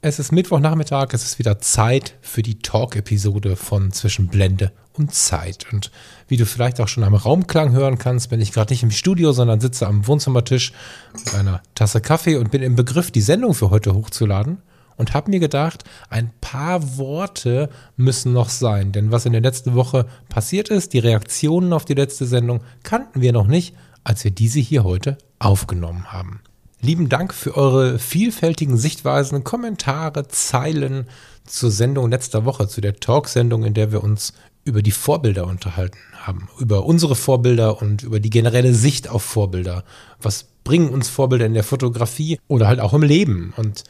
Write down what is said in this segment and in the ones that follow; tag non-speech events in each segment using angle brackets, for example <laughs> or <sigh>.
Es ist Mittwochnachmittag, es ist wieder Zeit für die Talk-Episode von Zwischen Blende und Zeit. Und wie du vielleicht auch schon am Raumklang hören kannst, bin ich gerade nicht im Studio, sondern sitze am Wohnzimmertisch mit einer Tasse Kaffee und bin im Begriff, die Sendung für heute hochzuladen und habe mir gedacht, ein paar Worte müssen noch sein. Denn was in der letzten Woche passiert ist, die Reaktionen auf die letzte Sendung kannten wir noch nicht, als wir diese hier heute aufgenommen haben. Lieben Dank für eure vielfältigen Sichtweisen, Kommentare, Zeilen zur Sendung letzter Woche, zu der Talksendung, in der wir uns über die Vorbilder unterhalten haben, über unsere Vorbilder und über die generelle Sicht auf Vorbilder. Was bringen uns Vorbilder in der Fotografie oder halt auch im Leben? Und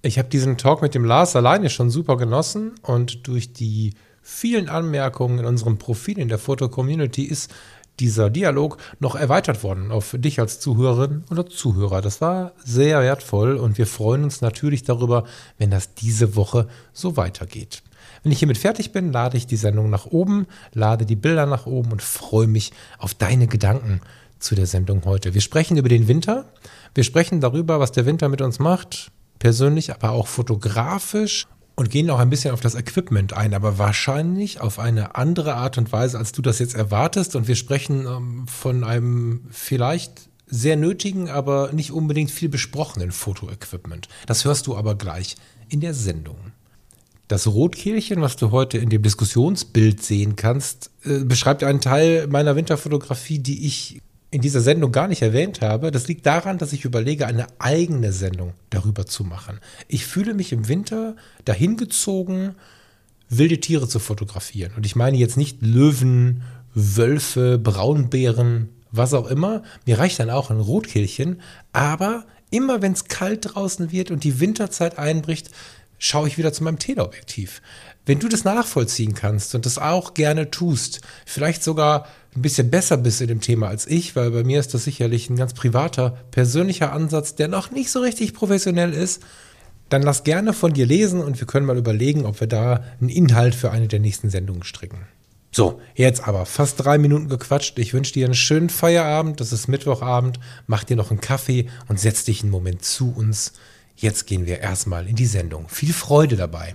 ich habe diesen Talk mit dem Lars alleine schon super genossen und durch die vielen Anmerkungen in unserem Profil in der Foto-Community ist dieser Dialog noch erweitert worden auf dich als Zuhörerin oder Zuhörer. Das war sehr wertvoll und wir freuen uns natürlich darüber, wenn das diese Woche so weitergeht. Wenn ich hiermit fertig bin, lade ich die Sendung nach oben, lade die Bilder nach oben und freue mich auf deine Gedanken zu der Sendung heute. Wir sprechen über den Winter. Wir sprechen darüber, was der Winter mit uns macht, persönlich, aber auch fotografisch und gehen auch ein bisschen auf das Equipment ein, aber wahrscheinlich auf eine andere Art und Weise, als du das jetzt erwartest. Und wir sprechen ähm, von einem vielleicht sehr nötigen, aber nicht unbedingt viel besprochenen Fotoequipment. Das hörst du aber gleich in der Sendung. Das Rotkehlchen, was du heute in dem Diskussionsbild sehen kannst, äh, beschreibt einen Teil meiner Winterfotografie, die ich in dieser Sendung gar nicht erwähnt habe, das liegt daran, dass ich überlege, eine eigene Sendung darüber zu machen. Ich fühle mich im Winter dahin gezogen, wilde Tiere zu fotografieren. Und ich meine jetzt nicht Löwen, Wölfe, Braunbären, was auch immer. Mir reicht dann auch ein Rotkehlchen. Aber immer wenn es kalt draußen wird und die Winterzeit einbricht, schaue ich wieder zu meinem Teleobjektiv. Wenn du das nachvollziehen kannst und das auch gerne tust, vielleicht sogar ein bisschen besser bist in dem Thema als ich, weil bei mir ist das sicherlich ein ganz privater, persönlicher Ansatz, der noch nicht so richtig professionell ist, dann lass gerne von dir lesen und wir können mal überlegen, ob wir da einen Inhalt für eine der nächsten Sendungen stricken. So, jetzt aber fast drei Minuten gequatscht. Ich wünsche dir einen schönen Feierabend. Das ist Mittwochabend. Mach dir noch einen Kaffee und setz dich einen Moment zu uns. Jetzt gehen wir erstmal in die Sendung. Viel Freude dabei.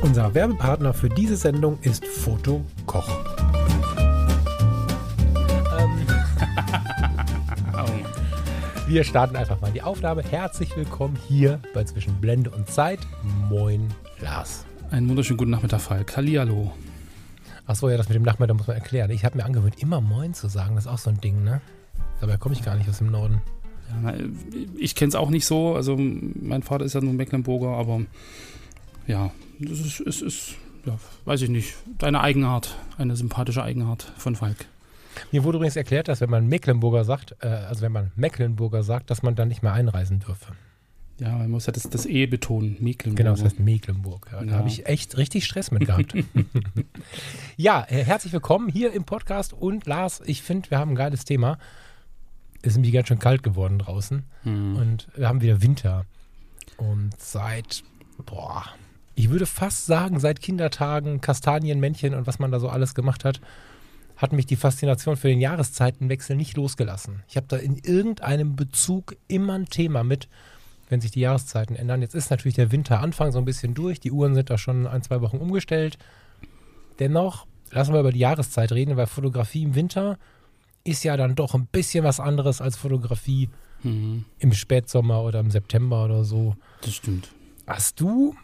Unser Werbepartner für diese Sendung ist Foto Koch. Ähm, wir starten einfach mal die Aufnahme. Herzlich willkommen hier bei Zwischen Blende und Zeit. Moin, Lars. Einen wunderschönen guten Nachmittag, Falk. Hallihallo. Achso, ja, das mit dem Nachmittag muss man erklären. Ich habe mir angewöhnt, immer Moin zu sagen. Das ist auch so ein Ding, ne? Dabei komme ich gar nicht aus dem Norden. Ja, ich kenne es auch nicht so. Also, mein Vater ist ja nur Mecklenburger, aber ja, das ist, ist, ist ja, weiß ich nicht, deine Eigenart, eine sympathische Eigenart von Falk. Mir wurde übrigens erklärt, dass wenn man Mecklenburger sagt, äh, also wenn man Mecklenburger sagt, dass man dann nicht mehr einreisen dürfe. Ja, man muss ja das, das E betonen, Mecklenburg. Genau, das heißt Mecklenburg. Ja, da habe ich echt richtig Stress mit gehabt. <laughs> ja, äh, herzlich willkommen hier im Podcast und Lars, ich finde, wir haben ein geiles Thema. Es ist nämlich ganz schön kalt geworden draußen mhm. und wir haben wieder Winter. Und seit, boah, ich würde fast sagen, seit Kindertagen, Kastanienmännchen und was man da so alles gemacht hat, hat mich die Faszination für den Jahreszeitenwechsel nicht losgelassen. Ich habe da in irgendeinem Bezug immer ein Thema mit, wenn sich die Jahreszeiten ändern. Jetzt ist natürlich der Winteranfang so ein bisschen durch. Die Uhren sind da schon ein, zwei Wochen umgestellt. Dennoch, lassen wir über die Jahreszeit reden, weil Fotografie im Winter ist ja dann doch ein bisschen was anderes als Fotografie mhm. im Spätsommer oder im September oder so. Das stimmt. Hast du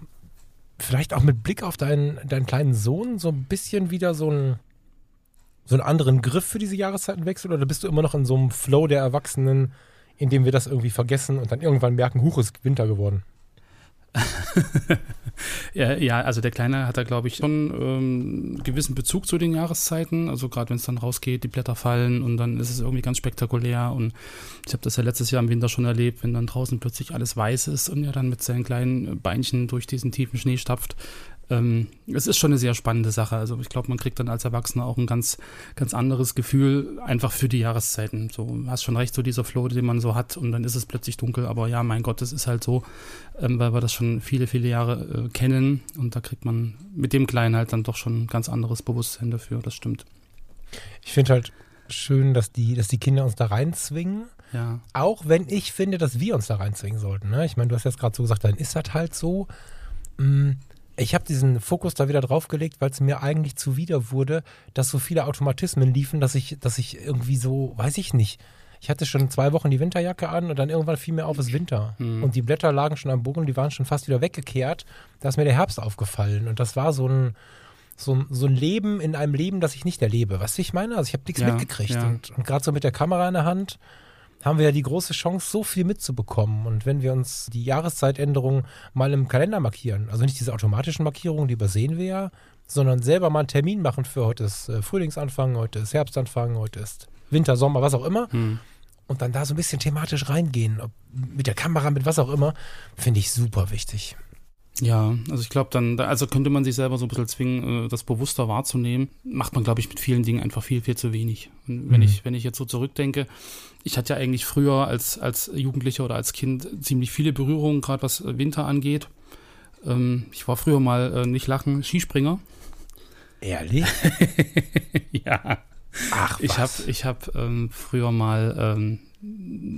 vielleicht auch mit Blick auf deinen, deinen kleinen Sohn so ein bisschen wieder so einen, so einen anderen Griff für diese Jahreszeitenwechsel oder bist du immer noch in so einem Flow der Erwachsenen, in dem wir das irgendwie vergessen und dann irgendwann merken, huch, ist Winter geworden? <laughs> ja, ja, also der Kleine hat da, glaube ich, schon ähm, gewissen Bezug zu den Jahreszeiten. Also gerade wenn es dann rausgeht, die Blätter fallen und dann ist es irgendwie ganz spektakulär. Und ich habe das ja letztes Jahr im Winter schon erlebt, wenn dann draußen plötzlich alles weiß ist und er dann mit seinen kleinen Beinchen durch diesen tiefen Schnee stapft ähm, es ist schon eine sehr spannende Sache. Also ich glaube, man kriegt dann als Erwachsener auch ein ganz, ganz anderes Gefühl einfach für die Jahreszeiten. So, hast schon recht, so dieser Flow, den man so hat und dann ist es plötzlich dunkel. Aber ja, mein Gott, es ist halt so, ähm, weil wir das schon viele, viele Jahre äh, kennen und da kriegt man mit dem Kleinen halt dann doch schon ein ganz anderes Bewusstsein dafür. Das stimmt. Ich finde halt schön, dass die, dass die Kinder uns da reinzwingen. Ja. Auch wenn ich finde, dass wir uns da reinzwingen sollten. Ne? Ich meine, du hast jetzt gerade so gesagt, dann ist das halt so. Hm ich habe diesen Fokus da wieder draufgelegt, weil es mir eigentlich zuwider wurde, dass so viele Automatismen liefen, dass ich, dass ich irgendwie so, weiß ich nicht. Ich hatte schon zwei Wochen die Winterjacke an und dann irgendwann fiel mir auf, es Winter. Mhm. Und die Blätter lagen schon am Boden, die waren schon fast wieder weggekehrt. Da ist mir der Herbst aufgefallen. Und das war so ein, so, so ein Leben in einem Leben, das ich nicht erlebe. Weißt du, ich meine? Also ich habe nichts ja, mitgekriegt. Ja. Und, und gerade so mit der Kamera in der Hand haben wir ja die große Chance, so viel mitzubekommen. Und wenn wir uns die Jahreszeitänderung mal im Kalender markieren, also nicht diese automatischen Markierungen, die übersehen wir ja, sondern selber mal einen Termin machen für heute ist äh, Frühlingsanfang, heute ist Herbstanfang, heute ist Winter, Sommer, was auch immer. Hm. Und dann da so ein bisschen thematisch reingehen, ob mit der Kamera, mit was auch immer, finde ich super wichtig. Ja, also ich glaube dann, also könnte man sich selber so ein bisschen zwingen, äh, das bewusster wahrzunehmen. Macht man, glaube ich, mit vielen Dingen einfach viel, viel zu wenig. Und wenn mhm. ich, wenn ich jetzt so zurückdenke, ich hatte ja eigentlich früher als, als Jugendlicher oder als Kind ziemlich viele Berührungen, gerade was Winter angeht. Ähm, ich war früher mal äh, nicht lachen, Skispringer. Ehrlich? <laughs> ja. Ach, was? Ich habe ich hab, ähm, früher mal ähm,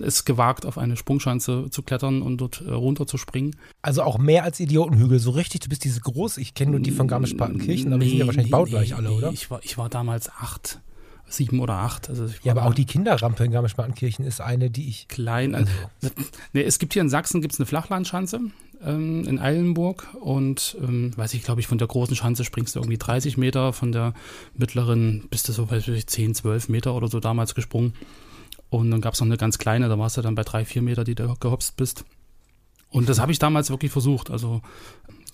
es gewagt, auf eine Sprungschanze zu klettern und dort äh, runter zu springen. Also auch mehr als Idiotenhügel, so richtig, du bist diese groß, ich kenne nur die von Garmisch-Partenkirchen, aber nee, die sind ja wahrscheinlich nee, baugleich nee, alle, oder? Ich war, ich war damals acht sieben oder acht. Also ja, aber auch die Kinderrampe in Garmisch-Partenkirchen ist eine, die ich. Klein. Also. Nee, es gibt hier in Sachsen gibt's eine Flachlandschanze ähm, in Eilenburg und ähm, weiß ich, glaube ich, von der großen Schanze springst du irgendwie 30 Meter, von der mittleren bist du so, weiß ich, 10, 12 Meter oder so damals gesprungen. Und dann gab es noch eine ganz kleine, da warst du dann bei drei, vier Meter, die du gehopst bist. Und das habe ich damals wirklich versucht. Also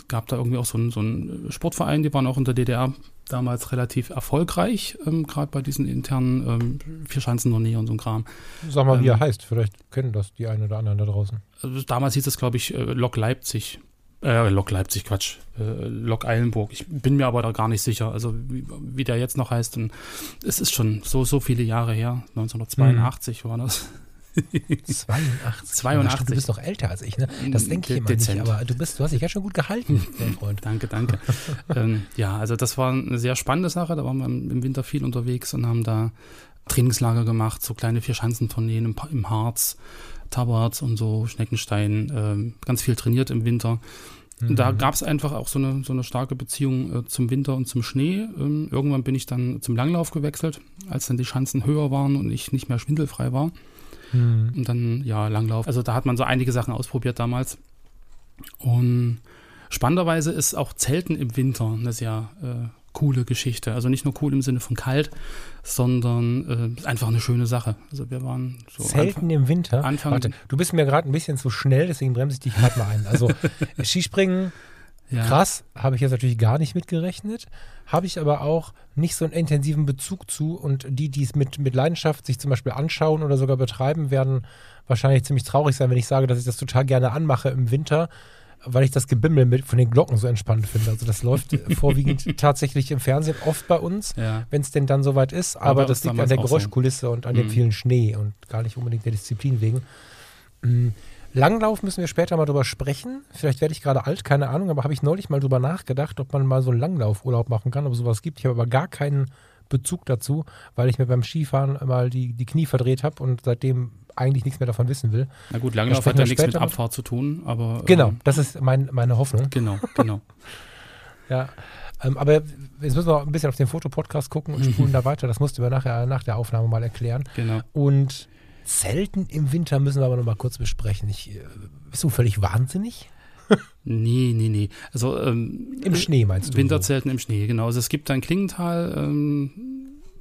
gab da irgendwie auch so einen, so einen Sportverein, die waren auch in der DDR damals relativ erfolgreich, ähm, gerade bei diesen internen ähm, Vierschanzentournee und so ein Kram. Sag mal, wie er ähm, heißt. Vielleicht kennen das die einen oder anderen da draußen. Also damals hieß es, glaube ich, äh, Lok Leipzig. Äh, Lok Leipzig, Quatsch. Äh, Lok Eilenburg. Ich bin mir aber da gar nicht sicher, also wie, wie der jetzt noch heißt. Und es ist schon so, so viele Jahre her. 1982 hm. war das. 82. 82. <laughs> Du bist noch älter als ich, ne? Das denke ich immer Dezent. nicht, aber du bist, du hast dich ja schon gut gehalten, <laughs> mein Freund. danke, danke. <laughs> ähm, ja, also das war eine sehr spannende Sache. Da waren wir im Winter viel unterwegs und haben da Trainingslager gemacht, so kleine Vierschanzentourneen im, im Harz. Tabarts und so, Schneckenstein, äh, ganz viel trainiert im Winter. Und da mhm. gab es einfach auch so eine, so eine starke Beziehung äh, zum Winter und zum Schnee. Ähm, irgendwann bin ich dann zum Langlauf gewechselt, als dann die Schanzen höher waren und ich nicht mehr schwindelfrei war. Mhm. Und dann, ja, Langlauf. Also da hat man so einige Sachen ausprobiert damals. Und spannenderweise ist auch Zelten im Winter eine sehr äh, coole Geschichte. Also nicht nur cool im Sinne von kalt, sondern äh, einfach eine schöne Sache. Also wir waren so Zelten Anfang, im Winter. Anfang Warte, du bist mir gerade ein bisschen zu schnell, deswegen bremse ich dich gerade mal ein. Also <laughs> Skispringen, ja. krass, habe ich jetzt natürlich gar nicht mitgerechnet, habe ich aber auch nicht so einen intensiven Bezug zu und die, die es mit, mit Leidenschaft sich zum Beispiel anschauen oder sogar betreiben, werden wahrscheinlich ziemlich traurig sein, wenn ich sage, dass ich das total gerne anmache im Winter weil ich das Gebimmel mit, von den Glocken so entspannt finde. Also das läuft <laughs> vorwiegend tatsächlich im Fernsehen oft bei uns, ja. wenn es denn dann soweit ist. Aber, aber das liegt an der Geräuschkulisse und an mhm. dem vielen Schnee und gar nicht unbedingt der Disziplin wegen. Mhm. Langlauf müssen wir später mal drüber sprechen. Vielleicht werde ich gerade alt, keine Ahnung, aber habe ich neulich mal drüber nachgedacht, ob man mal so einen Langlaufurlaub machen kann, ob es sowas gibt. Ich habe aber gar keinen Bezug dazu, weil ich mir beim Skifahren mal die, die Knie verdreht habe und seitdem eigentlich nichts mehr davon wissen will. Na gut, Langlauf hat ja nichts mit Abfahrt zu tun, aber. Genau, ähm, das ist mein, meine Hoffnung. Genau, genau. <laughs> ja. Ähm, aber jetzt müssen wir ein bisschen auf den Fotopodcast gucken und spulen <laughs> da weiter. Das musst du mir nachher nach der Aufnahme mal erklären. Genau. Und Zelten im Winter müssen wir aber noch mal kurz besprechen. Ich, äh, bist du völlig wahnsinnig? Nee, nee, nee. Also ähm, im Schnee meinst du? Winterzelten so? im Schnee, genau. Also es gibt ein Klingental, ähm,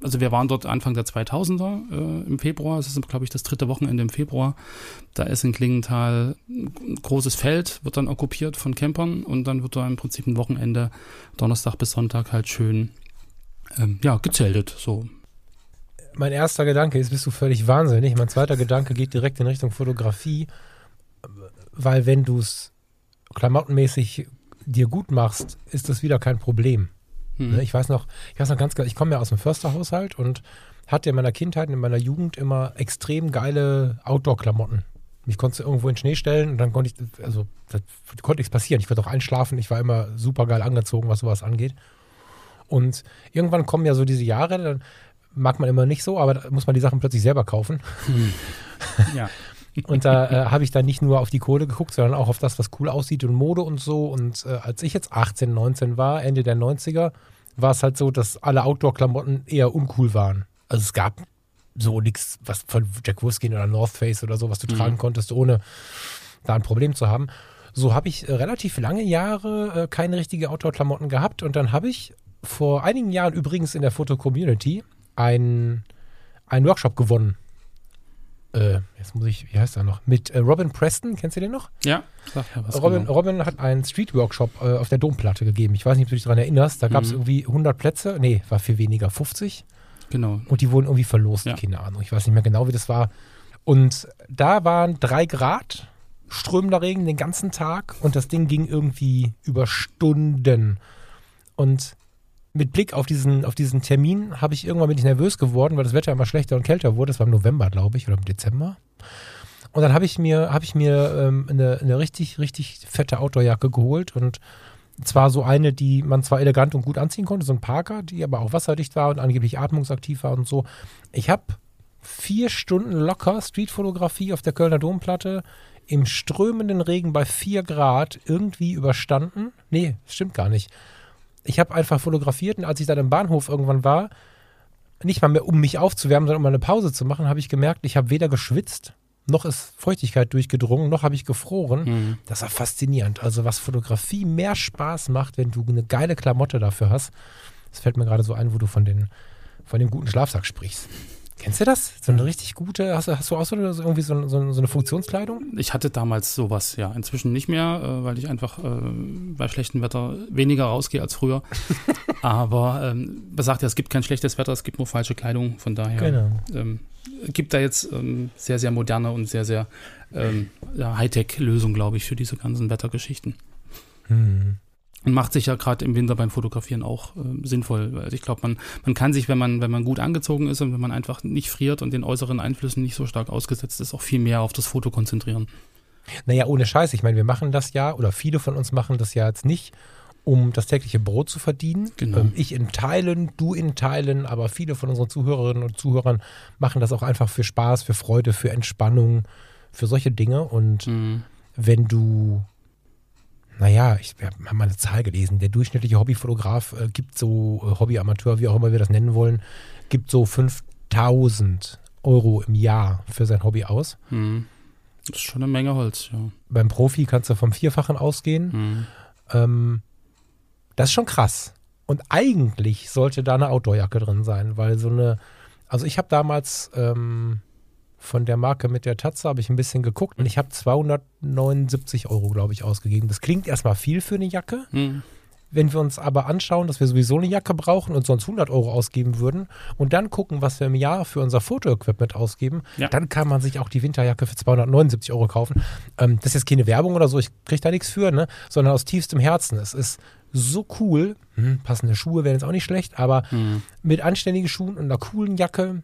also wir waren dort Anfang der 2000er äh, im Februar, es ist glaube ich das dritte Wochenende im Februar. Da ist in Klingenthal ein großes Feld, wird dann okkupiert von Campern und dann wird da im Prinzip ein Wochenende, Donnerstag bis Sonntag halt schön, ähm, ja, gezeltet, so. Mein erster Gedanke ist, bist du völlig wahnsinnig. Mein zweiter Gedanke geht direkt in Richtung Fotografie, weil wenn du es klamottenmäßig dir gut machst, ist das wieder kein Problem. Mhm. Ich weiß noch, ich weiß noch ganz klar, ich komme ja aus dem Försterhaushalt und hatte in meiner Kindheit, in meiner Jugend immer extrem geile Outdoor-Klamotten. Mich konnte irgendwo in den Schnee stellen und dann konnte ich, also da konnte nichts passieren. Ich würde auch einschlafen. Ich war immer super geil angezogen, was sowas angeht. Und irgendwann kommen ja so diese Jahre, dann mag man immer nicht so, aber da muss man die Sachen plötzlich selber kaufen. Hm. <laughs> Ja. Und da äh, habe ich dann nicht nur auf die Kohle geguckt, sondern auch auf das, was cool aussieht und Mode und so. Und äh, als ich jetzt 18, 19 war, Ende der 90er, war es halt so, dass alle Outdoor-Klamotten eher uncool waren. Also es gab so nichts, was von Jack Wolfskin oder North Face oder so, was du mhm. tragen konntest, ohne da ein Problem zu haben. So habe ich äh, relativ lange Jahre äh, keine richtige Outdoor-Klamotten gehabt und dann habe ich vor einigen Jahren übrigens in der Foto-Community einen Workshop gewonnen äh, jetzt muss ich, wie heißt er noch? Mit äh, Robin Preston, kennst du den noch? Ja, sag ja was Robin, genau. Robin hat einen Street-Workshop äh, auf der Domplatte gegeben. Ich weiß nicht, ob du dich daran erinnerst. Da gab es mhm. irgendwie 100 Plätze. Nee, war viel weniger, 50. Genau. Und die wurden irgendwie verlost, ja. keine Ahnung. Ich weiß nicht mehr genau, wie das war. Und da waren drei Grad, strömender Regen den ganzen Tag und das Ding ging irgendwie über Stunden. Und mit Blick auf diesen, auf diesen Termin habe ich irgendwann bin ich nervös geworden, weil das Wetter immer schlechter und kälter wurde. Das war im November, glaube ich, oder im Dezember. Und dann habe ich mir, habe ich mir ähm, eine, eine richtig, richtig fette Outdoorjacke geholt und zwar so eine, die man zwar elegant und gut anziehen konnte, so ein Parker, die aber auch wasserdicht war und angeblich atmungsaktiv war und so. Ich habe vier Stunden locker Streetfotografie auf der Kölner Domplatte im strömenden Regen bei vier Grad irgendwie überstanden. Nee, stimmt gar nicht ich habe einfach fotografiert und als ich dann im Bahnhof irgendwann war, nicht mal mehr um mich aufzuwärmen, sondern um eine Pause zu machen, habe ich gemerkt, ich habe weder geschwitzt, noch ist Feuchtigkeit durchgedrungen, noch habe ich gefroren. Mhm. Das war faszinierend. Also was Fotografie mehr Spaß macht, wenn du eine geile Klamotte dafür hast. Das fällt mir gerade so ein, wo du von, den, von dem guten Schlafsack sprichst. Kennst du das? So eine richtig gute, hast du, hast du auch so eine, irgendwie so, so, so, eine Funktionskleidung? Ich hatte damals sowas, ja. Inzwischen nicht mehr, äh, weil ich einfach äh, bei schlechtem Wetter weniger rausgehe als früher. <laughs> Aber ähm, man sagt ja, es gibt kein schlechtes Wetter, es gibt nur falsche Kleidung. Von daher genau. ähm, gibt da jetzt ähm, sehr, sehr moderne und sehr, sehr ähm, ja, Hightech-Lösungen, glaube ich, für diese ganzen Wettergeschichten. Hm. Und macht sich ja gerade im Winter beim Fotografieren auch äh, sinnvoll. Also ich glaube, man, man kann sich, wenn man, wenn man gut angezogen ist und wenn man einfach nicht friert und den äußeren Einflüssen nicht so stark ausgesetzt ist, auch viel mehr auf das Foto konzentrieren. Naja, ohne Scheiß. Ich meine, wir machen das ja, oder viele von uns machen das ja jetzt nicht, um das tägliche Brot zu verdienen. Genau. Ähm, ich in Teilen, du in Teilen, aber viele von unseren Zuhörerinnen und Zuhörern machen das auch einfach für Spaß, für Freude, für Entspannung, für solche Dinge. Und mhm. wenn du naja, ich habe mal eine Zahl gelesen. Der durchschnittliche Hobbyfotograf äh, gibt so, äh, Hobbyamateur, wie auch immer wir das nennen wollen, gibt so 5000 Euro im Jahr für sein Hobby aus. Hm. Das ist schon eine Menge Holz, ja. Beim Profi kannst du vom Vierfachen ausgehen. Hm. Ähm, das ist schon krass. Und eigentlich sollte da eine Outdoorjacke drin sein, weil so eine, also ich habe damals ähm, von der Marke mit der Tatze habe ich ein bisschen geguckt und ich habe 279 Euro, glaube ich, ausgegeben. Das klingt erstmal viel für eine Jacke. Hm. Wenn wir uns aber anschauen, dass wir sowieso eine Jacke brauchen und sonst 100 Euro ausgeben würden und dann gucken, was wir im Jahr für unser Fotoequipment ausgeben, ja. dann kann man sich auch die Winterjacke für 279 Euro kaufen. Ähm, das ist jetzt keine Werbung oder so, ich kriege da nichts für, ne? sondern aus tiefstem Herzen. Es ist so cool. Hm, passende Schuhe wären jetzt auch nicht schlecht, aber hm. mit anständigen Schuhen und einer coolen Jacke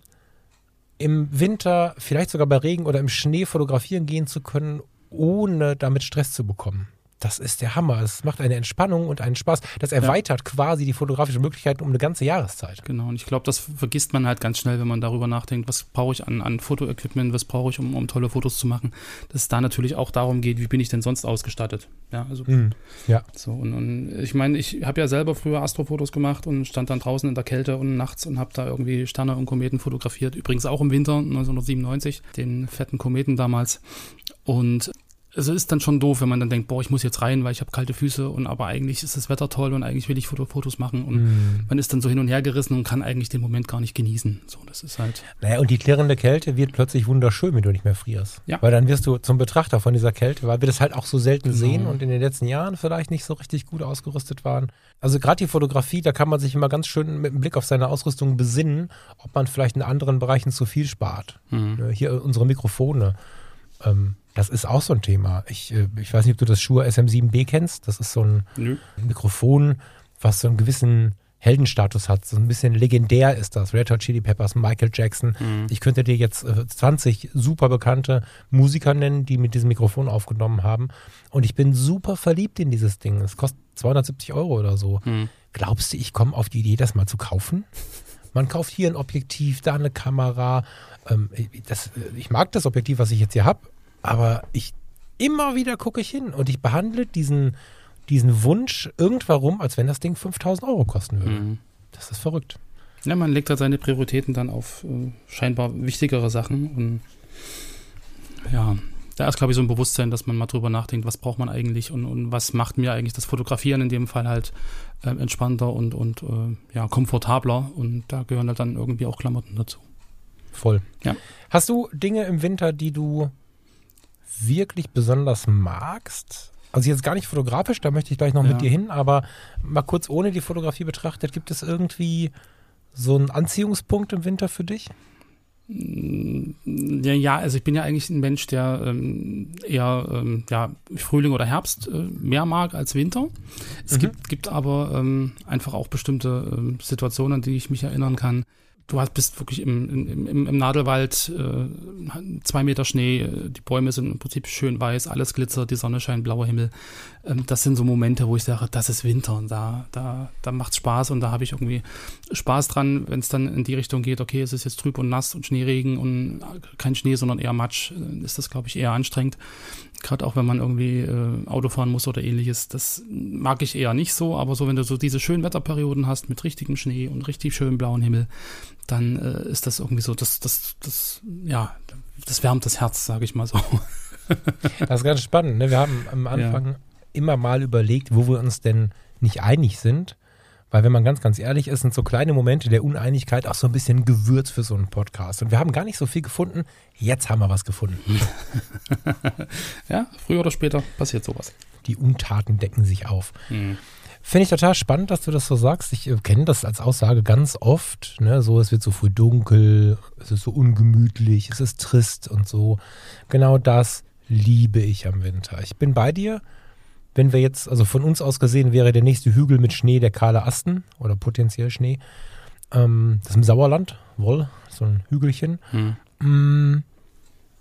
im Winter, vielleicht sogar bei Regen oder im Schnee fotografieren gehen zu können, ohne damit Stress zu bekommen das ist der Hammer. Es macht eine Entspannung und einen Spaß. Das erweitert ja. quasi die fotografischen Möglichkeiten um eine ganze Jahreszeit. Genau, und ich glaube, das vergisst man halt ganz schnell, wenn man darüber nachdenkt, was brauche ich an, an Fotoequipment, was brauche ich, um, um tolle Fotos zu machen. Dass es da natürlich auch darum geht, wie bin ich denn sonst ausgestattet. Ja, also. Mhm. Ja. So, und, und ich meine, ich habe ja selber früher Astrofotos gemacht und stand dann draußen in der Kälte und nachts und habe da irgendwie Sterne und Kometen fotografiert. Übrigens auch im Winter 1997, den fetten Kometen damals. Und also ist dann schon doof, wenn man dann denkt, boah, ich muss jetzt rein, weil ich habe kalte Füße und aber eigentlich ist das Wetter toll und eigentlich will ich Fotos machen und mm. man ist dann so hin und her gerissen und kann eigentlich den Moment gar nicht genießen. So, das ist halt. Naja, und die klirrende Kälte wird plötzlich wunderschön, wenn du nicht mehr frierst. Ja. Weil dann wirst du zum Betrachter von dieser Kälte, weil wir das halt auch so selten genau. sehen und in den letzten Jahren vielleicht nicht so richtig gut ausgerüstet waren. Also gerade die Fotografie, da kann man sich immer ganz schön mit dem Blick auf seine Ausrüstung besinnen, ob man vielleicht in anderen Bereichen zu viel spart. Mhm. Hier unsere Mikrofone. Ähm, das ist auch so ein Thema. Ich, äh, ich weiß nicht, ob du das Shure SM7B kennst. Das ist so ein Nö. Mikrofon, was so einen gewissen Heldenstatus hat. So ein bisschen legendär ist das. Red Hot Chili Peppers, Michael Jackson. Mhm. Ich könnte dir jetzt 20 äh, super bekannte Musiker nennen, die mit diesem Mikrofon aufgenommen haben. Und ich bin super verliebt in dieses Ding. Es kostet 270 Euro oder so. Mhm. Glaubst du, ich komme auf die Idee, das mal zu kaufen? Man kauft hier ein Objektiv, da eine Kamera. Ähm, das, äh, ich mag das Objektiv, was ich jetzt hier habe, aber ich immer wieder gucke ich hin und ich behandle diesen, diesen Wunsch irgendwann als wenn das Ding 5000 Euro kosten würde. Mhm. Das ist verrückt. Ja, man legt halt seine Prioritäten dann auf äh, scheinbar wichtigere Sachen und ja, da ist, glaube ich, so ein Bewusstsein, dass man mal drüber nachdenkt, was braucht man eigentlich und, und was macht mir eigentlich das Fotografieren in dem Fall halt äh, entspannter und, und äh, ja, komfortabler und da gehören halt dann irgendwie auch Klamotten dazu. Voll. Ja. Hast du Dinge im Winter, die du wirklich besonders magst? Also jetzt gar nicht fotografisch, da möchte ich gleich noch ja. mit dir hin, aber mal kurz ohne die Fotografie betrachtet, gibt es irgendwie so einen Anziehungspunkt im Winter für dich? Mm, ja, ja, also ich bin ja eigentlich ein Mensch, der ähm, eher ähm, ja, Frühling oder Herbst äh, mehr mag als Winter. Es mhm. gibt, gibt aber ähm, einfach auch bestimmte ähm, Situationen, an die ich mich erinnern kann, du hast, bist wirklich im, im, im Nadelwald, äh, zwei Meter Schnee, äh, die Bäume sind im Prinzip schön weiß, alles glitzert, die Sonne scheint, blauer Himmel. Ähm, das sind so Momente, wo ich sage, das ist Winter und da, da, da macht Spaß und da habe ich irgendwie Spaß dran, wenn es dann in die Richtung geht, okay, es ist jetzt trüb und nass und Schneeregen und kein Schnee, sondern eher Matsch, äh, ist das, glaube ich, eher anstrengend. Gerade auch wenn man irgendwie äh, Auto fahren muss oder ähnliches. Das mag ich eher nicht so, aber so, wenn du so diese schönen Wetterperioden hast mit richtigem Schnee und richtig schönem blauen Himmel, dann äh, ist das irgendwie so, das, das, das, ja, das wärmt das Herz, sage ich mal so. das ist ganz spannend. Ne? Wir haben am Anfang ja. immer mal überlegt, wo wir uns denn nicht einig sind. Weil wenn man ganz, ganz ehrlich ist, sind so kleine Momente der Uneinigkeit auch so ein bisschen Gewürz für so einen Podcast. Und wir haben gar nicht so viel gefunden. Jetzt haben wir was gefunden. <laughs> ja, früher oder später passiert sowas. Die Untaten decken sich auf. Mhm. Finde ich total spannend, dass du das so sagst. Ich äh, kenne das als Aussage ganz oft. Ne? So, es wird so früh dunkel, es ist so ungemütlich, es ist trist und so. Genau das liebe ich am Winter. Ich bin bei dir wenn wir jetzt, also von uns aus gesehen, wäre der nächste Hügel mit Schnee der kahle Asten oder potenziell Schnee. Ähm, das ist im Sauerland, wohl, so ein Hügelchen. Hm. Mm,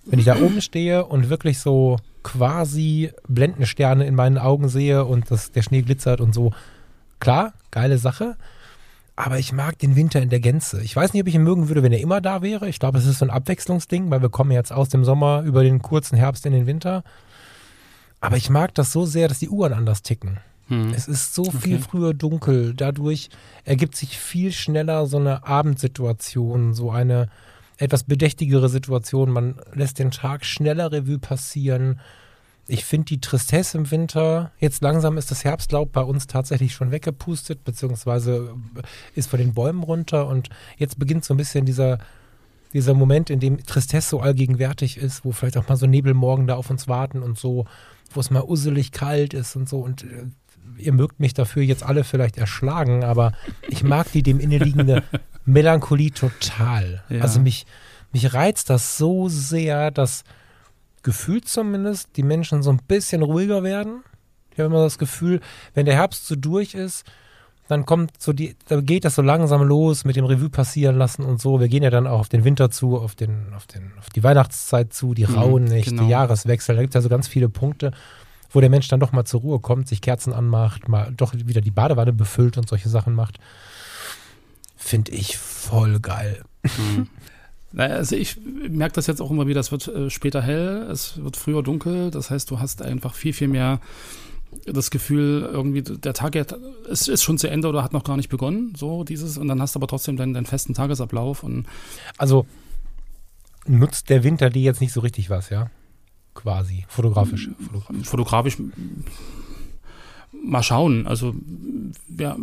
wenn ich da oben stehe und wirklich so quasi Blendensterne in meinen Augen sehe und das, der Schnee glitzert und so, klar, geile Sache. Aber ich mag den Winter in der Gänze. Ich weiß nicht, ob ich ihn mögen würde, wenn er immer da wäre. Ich glaube, es ist so ein Abwechslungsding, weil wir kommen jetzt aus dem Sommer über den kurzen Herbst in den Winter. Aber ich mag das so sehr, dass die Uhren anders ticken. Hm. Es ist so viel okay. früher dunkel. Dadurch ergibt sich viel schneller so eine Abendsituation, so eine etwas bedächtigere Situation. Man lässt den Tag schneller Revue passieren. Ich finde die Tristesse im Winter, jetzt langsam ist das Herbstlaub bei uns tatsächlich schon weggepustet, beziehungsweise ist von den Bäumen runter und jetzt beginnt so ein bisschen dieser, dieser Moment, in dem Tristesse so allgegenwärtig ist, wo vielleicht auch mal so Nebelmorgen da auf uns warten und so wo es mal usselig kalt ist und so. Und äh, ihr mögt mich dafür jetzt alle vielleicht erschlagen, aber ich mag die dem innenliegende <laughs> Melancholie total. Ja. Also mich, mich reizt das so sehr, dass gefühlt zumindest die Menschen so ein bisschen ruhiger werden. Ich habe immer das Gefühl, wenn der Herbst so durch ist, dann kommt so die, da geht das so langsam los mit dem Revue passieren lassen und so. Wir gehen ja dann auch auf den Winter zu, auf den, auf den, auf die Weihnachtszeit zu, die mhm, rauen Nächte, genau. Jahreswechsel. Da gibt es ja so ganz viele Punkte, wo der Mensch dann doch mal zur Ruhe kommt, sich Kerzen anmacht, mal doch wieder die Badewanne befüllt und solche Sachen macht. Finde ich voll geil. Mhm. <laughs> Naja, also ich merke das jetzt auch immer wieder, es wird äh, später hell, es wird früher dunkel, das heißt, du hast einfach viel, viel mehr das Gefühl, irgendwie der Tag ist, ist schon zu Ende oder hat noch gar nicht begonnen, so dieses, und dann hast du aber trotzdem deinen, deinen festen Tagesablauf. Und also nutzt der Winter dir jetzt nicht so richtig was, ja? quasi, fotografisch. Fotografisch, fotografisch mal schauen. Also ja,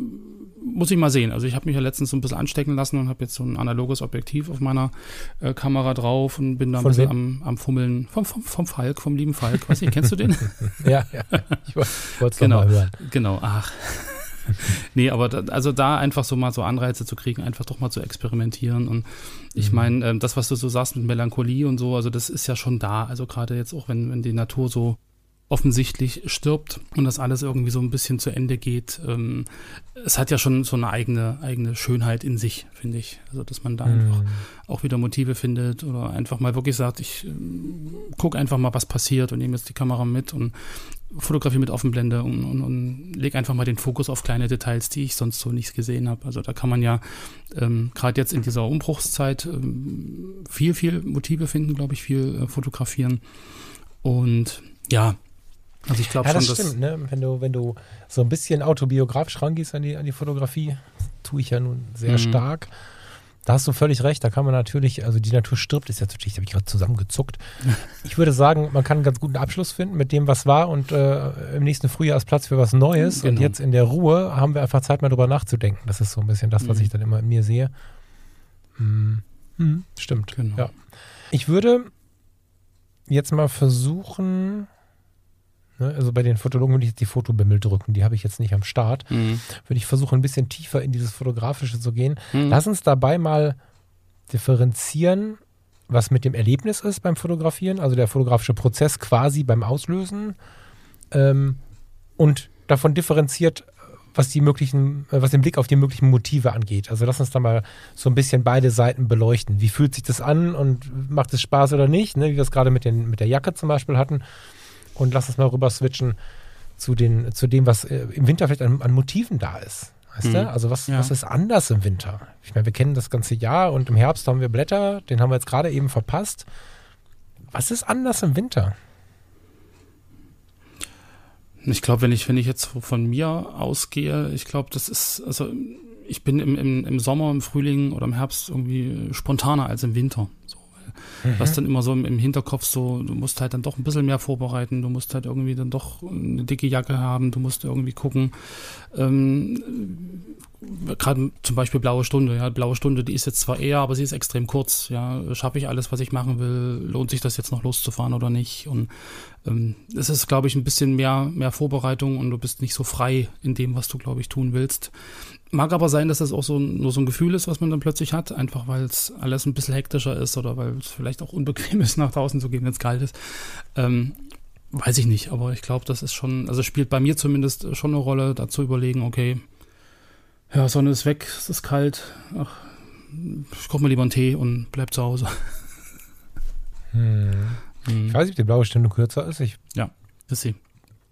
muss ich mal sehen. Also ich habe mich ja letztens so ein bisschen anstecken lassen und habe jetzt so ein analoges Objektiv auf meiner äh, Kamera drauf und bin da ein bisschen am, am, Fummeln vom, vom, vom, Falk, vom lieben Falk. Weiß nicht, kennst du den? <laughs> ja, <laughs> ja, ich wollte es genau, mal hören. Genau, ach. <laughs> nee, aber da, also da einfach so mal so Anreize zu kriegen, einfach doch mal zu experimentieren. Und ich mhm. meine, äh, das, was du so sagst mit Melancholie und so, also das ist ja schon da. Also gerade jetzt auch, wenn, wenn die Natur so offensichtlich stirbt und das alles irgendwie so ein bisschen zu Ende geht. Ähm, es hat ja schon so eine eigene, eigene Schönheit in sich, finde ich. Also, dass man da mhm. einfach auch wieder Motive findet oder einfach mal wirklich sagt, ich äh, gucke einfach mal, was passiert und nehme jetzt die Kamera mit und fotografiere mit Offenblende und, und, und lege einfach mal den Fokus auf kleine Details, die ich sonst so nicht gesehen habe. Also da kann man ja ähm, gerade jetzt in dieser Umbruchszeit ähm, viel, viel Motive finden, glaube ich, viel äh, fotografieren. Und ja, also ich glaube ja, schon, das stimmt, ne? Wenn du, wenn du so ein bisschen autobiografisch rangehst an die, an die Fotografie, tue ich ja nun sehr mhm. stark. Da hast du völlig recht, da kann man natürlich, also die Natur stirbt, ist jetzt natürlich, da habe ich gerade zusammengezuckt. <laughs> Ich würde sagen, man kann einen ganz guten Abschluss finden mit dem, was war und äh, im nächsten Frühjahr ist Platz für was Neues. Genau. Und jetzt in der Ruhe haben wir einfach Zeit, mal drüber nachzudenken. Das ist so ein bisschen das, was mhm. ich dann immer in mir sehe. Hm. Hm, stimmt. Genau. Ja. Ich würde jetzt mal versuchen? Also bei den Fotologen würde ich jetzt die Fotobimmel drücken, die habe ich jetzt nicht am Start. Mhm. Würde ich versuchen, ein bisschen tiefer in dieses Fotografische zu gehen. Mhm. Lass uns dabei mal differenzieren, was mit dem Erlebnis ist beim Fotografieren, also der fotografische Prozess quasi beim Auslösen ähm, und davon differenziert, was die möglichen, äh, was den Blick auf die möglichen Motive angeht. Also lass uns da mal so ein bisschen beide Seiten beleuchten. Wie fühlt sich das an und macht es Spaß oder nicht? Ne? Wie wir es gerade mit, mit der Jacke zum Beispiel hatten und lass uns mal rüber switchen zu, den, zu dem, was äh, im Winter vielleicht an, an, Motiven da ist. Weißt mhm. du? Also was, ja. was ist anders im Winter? Ich meine, wir kennen das ganze Jahr und im Herbst haben wir Blätter, den haben wir jetzt gerade eben verpasst. Was ist anders im Winter? Ich glaube, wenn ich, wenn ich jetzt von mir ausgehe, ich glaube, das ist, also ich bin im, im, im Sommer, im Frühling oder im Herbst irgendwie spontaner als im Winter. Mhm. Was dann immer so im, Hinterkopf so, du musst halt dann doch ein bisschen mehr vorbereiten, du musst halt irgendwie dann doch eine dicke Jacke haben, du musst irgendwie gucken. Ähm, Gerade zum Beispiel blaue Stunde, ja, blaue Stunde, die ist jetzt zwar eher, aber sie ist extrem kurz. Ja, schaffe ich alles, was ich machen will? Lohnt sich das jetzt noch loszufahren oder nicht? Und ähm, es ist, glaube ich, ein bisschen mehr, mehr Vorbereitung und du bist nicht so frei in dem, was du, glaube ich, tun willst. Mag aber sein, dass das auch so nur so ein Gefühl ist, was man dann plötzlich hat, einfach weil es alles ein bisschen hektischer ist oder weil es vielleicht auch unbequem <laughs> ist, nach draußen zu gehen, wenn es kalt ist. Ähm, weiß ich nicht, aber ich glaube, das ist schon, also spielt bei mir zumindest schon eine Rolle, da zu überlegen, okay, ja, Sonne ist weg, es ist kalt, ach, ich koche mir lieber einen Tee und bleib zu Hause. Hm. Hm. Ich weiß nicht, ob die blaue Stunde kürzer ist. Ich ja, ist sie.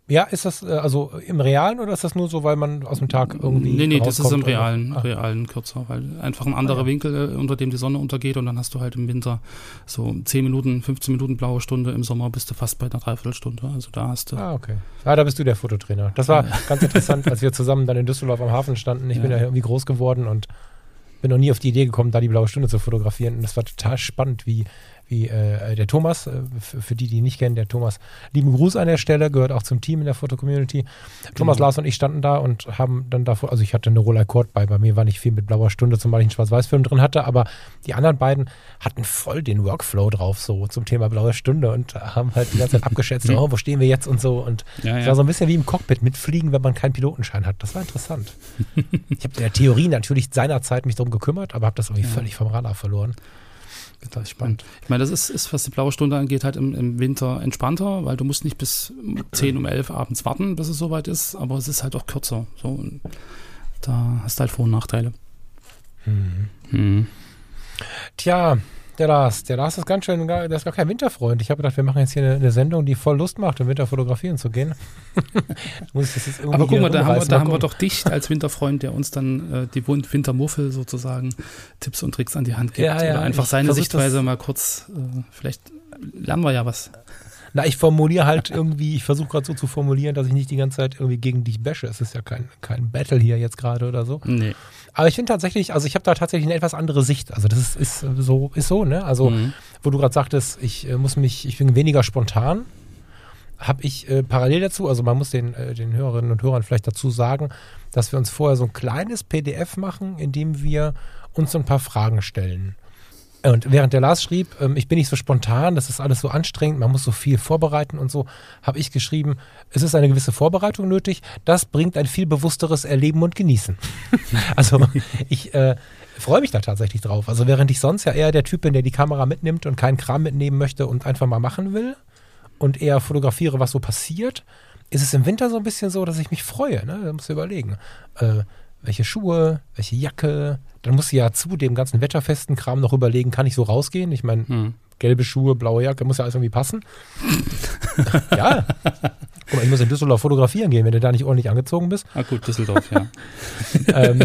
Ja, ist das äh, also im Realen oder ist das nur so, weil man aus dem Tag irgendwie. Nee, nee, das ist im Realen, Realen kürzer, weil einfach ein anderer ah, ja. Winkel, äh, unter dem die Sonne untergeht und dann hast du halt im Winter so 10 Minuten, 15 Minuten blaue Stunde, im Sommer bist du fast bei einer Dreiviertelstunde. Also da hast du. Ah, okay. Ah, da bist du der Fototrainer. Das war ja. ganz interessant, <laughs> als wir zusammen dann in Düsseldorf am Hafen standen. Ich ja. bin ja irgendwie groß geworden und bin noch nie auf die Idee gekommen, da die blaue Stunde zu fotografieren. Und das war total spannend, wie wie äh, der Thomas, äh, für die, die ihn nicht kennen, der Thomas, lieben Gruß an der Stelle, gehört auch zum Team in der Foto-Community. Thomas, genau. Lars und ich standen da und haben dann davor, also ich hatte eine Roller Court bei, bei mir war nicht viel mit blauer Stunde, zumal ich einen Schwarz-Weiß-Film drin hatte, aber die anderen beiden hatten voll den Workflow drauf, so zum Thema blaue Stunde und haben halt die ganze Zeit abgeschätzt, <laughs> oh, wo stehen wir jetzt und so und ja, ja. war so ein bisschen wie im Cockpit mitfliegen, wenn man keinen Pilotenschein hat. Das war interessant. <laughs> ich habe in der Theorie natürlich seinerzeit mich darum gekümmert, aber habe das irgendwie ja. völlig vom Radar verloren. Total spannend. Ich meine, das ist, ist, was die blaue Stunde angeht, halt im, im, Winter entspannter, weil du musst nicht bis 10 um 11 abends warten, bis es soweit ist, aber es ist halt auch kürzer. So, da hast du halt Vor- und Nachteile. Mhm. Mhm. Tja, der Lars, der Lars ist ganz schön, der ist gar kein Winterfreund. Ich habe gedacht, wir machen jetzt hier eine, eine, Sendung, die voll Lust macht, im Winter fotografieren zu gehen. <laughs> Aber guck mal, da, haben wir, da haben wir, doch dich als Winterfreund, der uns dann äh, die Wintermuffel sozusagen Tipps und Tricks an die Hand gibt. Ja, ja, Oder einfach seine Sichtweise mal kurz, äh, vielleicht lernen wir ja was. Na, ich formuliere halt irgendwie, ich versuche gerade so zu formulieren, dass ich nicht die ganze Zeit irgendwie gegen dich bashe. Es ist ja kein, kein Battle hier jetzt gerade oder so. Nee. Aber ich finde tatsächlich, also ich habe da tatsächlich eine etwas andere Sicht. Also das ist, ist so, ist so, ne? Also, Mhm. wo du gerade sagtest, ich äh, muss mich, ich bin weniger spontan, habe ich äh, parallel dazu, also man muss den, äh, den Hörerinnen und Hörern vielleicht dazu sagen, dass wir uns vorher so ein kleines PDF machen, in dem wir uns so ein paar Fragen stellen. Und während der Lars schrieb, ähm, ich bin nicht so spontan, das ist alles so anstrengend, man muss so viel vorbereiten und so, habe ich geschrieben, es ist eine gewisse Vorbereitung nötig, das bringt ein viel bewussteres Erleben und Genießen. <laughs> also ich äh, freue mich da tatsächlich drauf. Also während ich sonst ja eher der Typ bin, der die Kamera mitnimmt und keinen Kram mitnehmen möchte und einfach mal machen will und eher fotografiere, was so passiert, ist es im Winter so ein bisschen so, dass ich mich freue. Ne? Da musst du überlegen, äh, welche Schuhe, welche Jacke. Dann musst du ja zu dem ganzen wetterfesten Kram noch überlegen, kann ich so rausgehen? Ich meine, Hm. gelbe Schuhe, blaue Jacke, muss ja alles irgendwie passen. <laughs> ja. Guck mal, ich muss in Düsseldorf fotografieren gehen, wenn du da nicht ordentlich angezogen bist. Ah gut, Düsseldorf, ja. <laughs> ähm,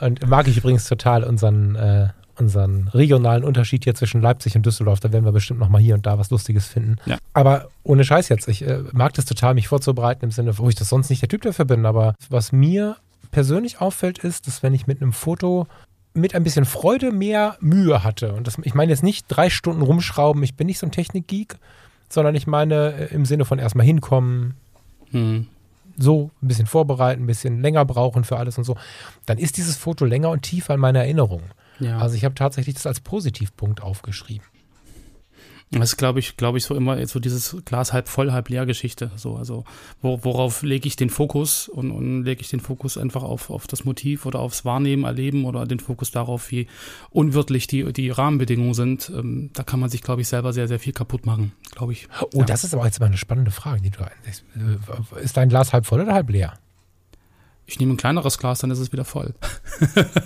und mag ich übrigens total unseren, äh, unseren regionalen Unterschied hier zwischen Leipzig und Düsseldorf. Da werden wir bestimmt noch mal hier und da was Lustiges finden. Ja. Aber ohne Scheiß jetzt, ich äh, mag das total, mich vorzubereiten im Sinne, wo ich das sonst nicht der Typ dafür bin. Aber was mir persönlich auffällt, ist, dass wenn ich mit einem Foto mit ein bisschen Freude mehr Mühe hatte. Und das, ich meine jetzt nicht drei Stunden rumschrauben, ich bin nicht so ein Technikgeek, sondern ich meine äh, im Sinne von erstmal hinkommen, Hm. so ein bisschen vorbereiten, ein bisschen länger brauchen für alles und so, dann ist dieses Foto länger und tiefer in meiner Erinnerung. Ja. Also ich habe tatsächlich das als Positivpunkt aufgeschrieben. Das ist, glaube ich, glaube ich, so immer so dieses Glas halb voll, halb leer Geschichte. So, also wo, worauf lege ich den Fokus und, und lege ich den Fokus einfach auf, auf das Motiv oder aufs Wahrnehmen, Erleben oder den Fokus darauf, wie unwirtlich die, die Rahmenbedingungen sind. Ähm, da kann man sich, glaube ich, selber sehr, sehr viel kaputt machen, glaube ich. Oh, Ja. das ist aber jetzt mal eine spannende Frage, die du einlegst. Äh, Ist dein Glas halb voll oder halb leer? Ich nehme ein kleineres Glas, dann ist es wieder voll. <laughs>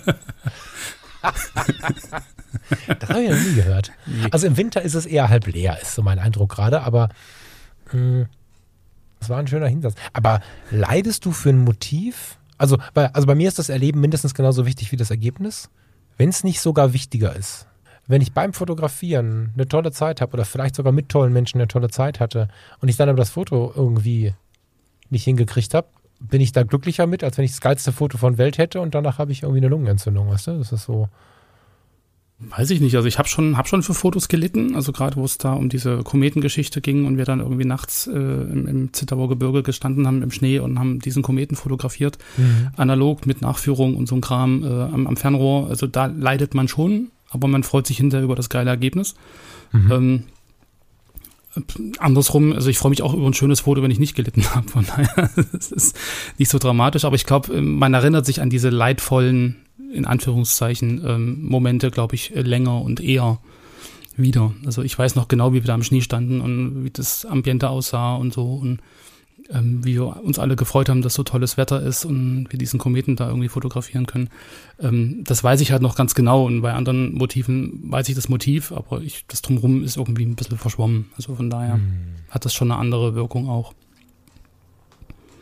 Das habe ich noch nie gehört. Also im Winter ist es eher halb leer, ist so mein Eindruck gerade, aber mh, das war ein schöner Hinsatz. Aber leidest du für ein Motiv? Also bei, also bei mir ist das Erleben mindestens genauso wichtig wie das Ergebnis, wenn es nicht sogar wichtiger ist. Wenn ich beim Fotografieren eine tolle Zeit habe oder vielleicht sogar mit tollen Menschen eine tolle Zeit hatte und ich dann aber das Foto irgendwie nicht hingekriegt habe, bin ich da glücklicher mit, als wenn ich das geilste Foto von Welt hätte und danach habe ich irgendwie eine Lungenentzündung, weißt du? Das ist so. Weiß ich nicht. Also ich habe schon, hab schon für Fotos gelitten. Also gerade wo es da um diese Kometengeschichte ging und wir dann irgendwie nachts äh, im, im Zittauer Gebirge gestanden haben im Schnee und haben diesen Kometen fotografiert, analog mit Nachführung und so ein Kram äh, am, am Fernrohr. Also da leidet man schon, aber man freut sich hinterher über das geile Ergebnis. Ähm, äh, andersrum, also ich freue mich auch über ein schönes Foto, wenn ich nicht gelitten <laughs> habe. Von daher, es ist nicht so dramatisch, aber ich glaube, man erinnert sich an diese leidvollen, in Anführungszeichen, ähm, Momente, glaube ich, äh, länger und eher wieder. Also ich weiß noch genau, wie wir da im Schnee standen und wie das Ambiente aussah und so und ähm, wie wir uns alle gefreut haben, dass so tolles Wetter ist und wir diesen Kometen da irgendwie fotografieren können. Ähm, das weiß ich halt noch ganz genau und bei anderen Motiven weiß ich das Motiv, aber ich, das Drumherum ist irgendwie ein bisschen verschwommen. Also von daher hat das schon eine andere Wirkung auch.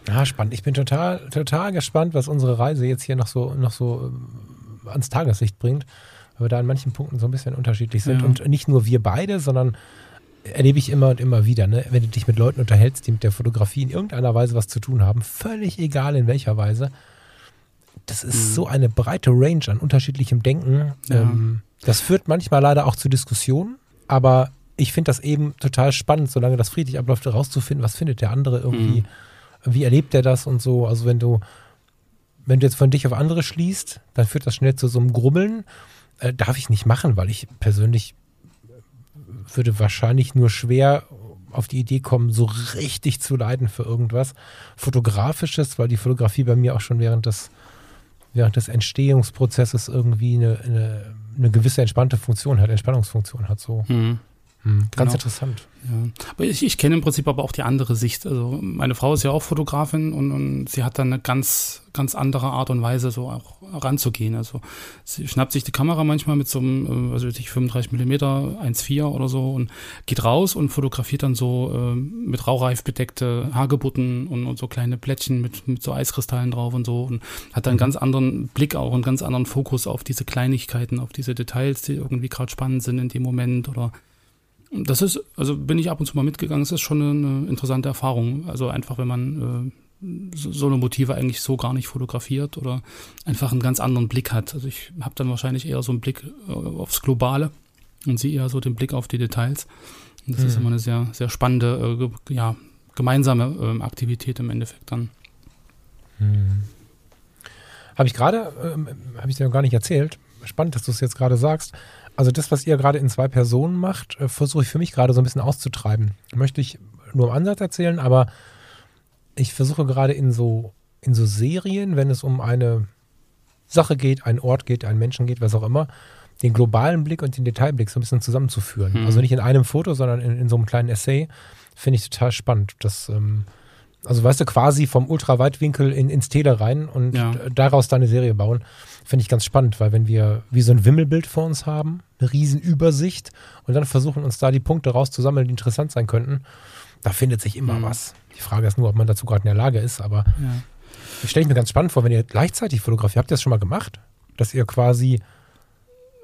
Ja, spannend. Ich bin total, total gespannt, was unsere Reise jetzt hier noch so, noch so ähm, ans Tageslicht bringt, weil wir da in manchen Punkten so ein bisschen unterschiedlich sind. Ja. Und nicht nur wir beide, sondern erlebe ich immer und immer wieder, ne? wenn du dich mit Leuten unterhältst, die mit der Fotografie in irgendeiner Weise was zu tun haben, völlig egal in welcher Weise. Das ist Mhm. so eine breite Range an unterschiedlichem Denken. Ja. Ähm, das führt manchmal leider auch zu Diskussionen, aber ich finde das eben total spannend, solange das friedlich abläuft, herauszufinden, was findet der andere irgendwie, wie erlebt er das und so. Also wenn du, wenn du jetzt von dich auf andere schließt, dann führt das schnell zu so einem Grummeln. Äh, darf ich nicht machen, weil ich persönlich würde wahrscheinlich nur schwer auf die Idee kommen, so richtig zu leiden für irgendwas Fotografisches, weil die Fotografie bei mir auch schon während des, während des Entstehungsprozesses irgendwie eine, eine, eine gewisse entspannte Funktion hat, Entspannungsfunktion hat. So hm, ganz Genau. interessant. Ja. Aber ich, ich kenne im Prinzip aber auch die andere Sicht. Also meine Frau ist ja auch Fotografin und, und sie hat dann eine ganz, ganz andere Art und Weise, so auch ranzugehen. Also sie schnappt sich die Kamera manchmal mit so einem, was weiß ich, 35 Millimeter 1,4 oder so und geht raus und fotografiert dann so äh, mit Raureif bedeckte Hagebutten und, und so kleine Plättchen mit, mit so Eiskristallen drauf und so und hat dann einen ganz anderen Blick auch, einen ganz anderen Fokus auf diese Kleinigkeiten, auf diese Details, die irgendwie gerade spannend sind in dem Moment oder Das ist, also bin ich ab und zu mal mitgegangen, es ist schon eine interessante Erfahrung. Also einfach, wenn man äh, so, so eine Motive eigentlich so gar nicht fotografiert oder einfach einen ganz anderen Blick hat. Also ich habe dann wahrscheinlich eher so einen Blick äh, aufs Globale und sie eher so den Blick auf die Details. Und das mhm. ist immer eine sehr, sehr spannende, äh, ja, gemeinsame äh, Aktivität im Endeffekt dann. Mhm. Habe ich gerade, ähm, habe ich dir noch gar nicht erzählt. Spannend, dass du es jetzt gerade sagst. Also das, was ihr gerade in zwei Personen macht, äh, versuche ich für mich gerade so ein bisschen auszutreiben. Möchte ich nur im Ansatz erzählen, aber ich versuche gerade in so, in so Serien, wenn es um eine Sache geht, einen Ort geht, einen Menschen geht, was auch immer, den globalen Blick und den Detailblick so ein bisschen zusammenzuführen. Mhm. Also nicht in einem Foto, sondern in, in so einem kleinen Essay. Finde ich total spannend. Das, ähm, also weißt du, quasi vom Ultraweitwinkel in, ins Tele rein und ja. daraus deine Serie bauen. Finde ich ganz spannend, weil wenn wir wie so ein Wimmelbild vor uns haben, eine Riesenübersicht und dann versuchen uns da die Punkte rauszusammeln, die interessant sein könnten, da findet sich immer mhm. was. Die Frage ist nur, ob man dazu gerade in der Lage ist, aber ja. ich stelle mir ganz spannend vor, wenn ihr gleichzeitig fotografiert. Habt ihr das schon mal gemacht? Dass ihr quasi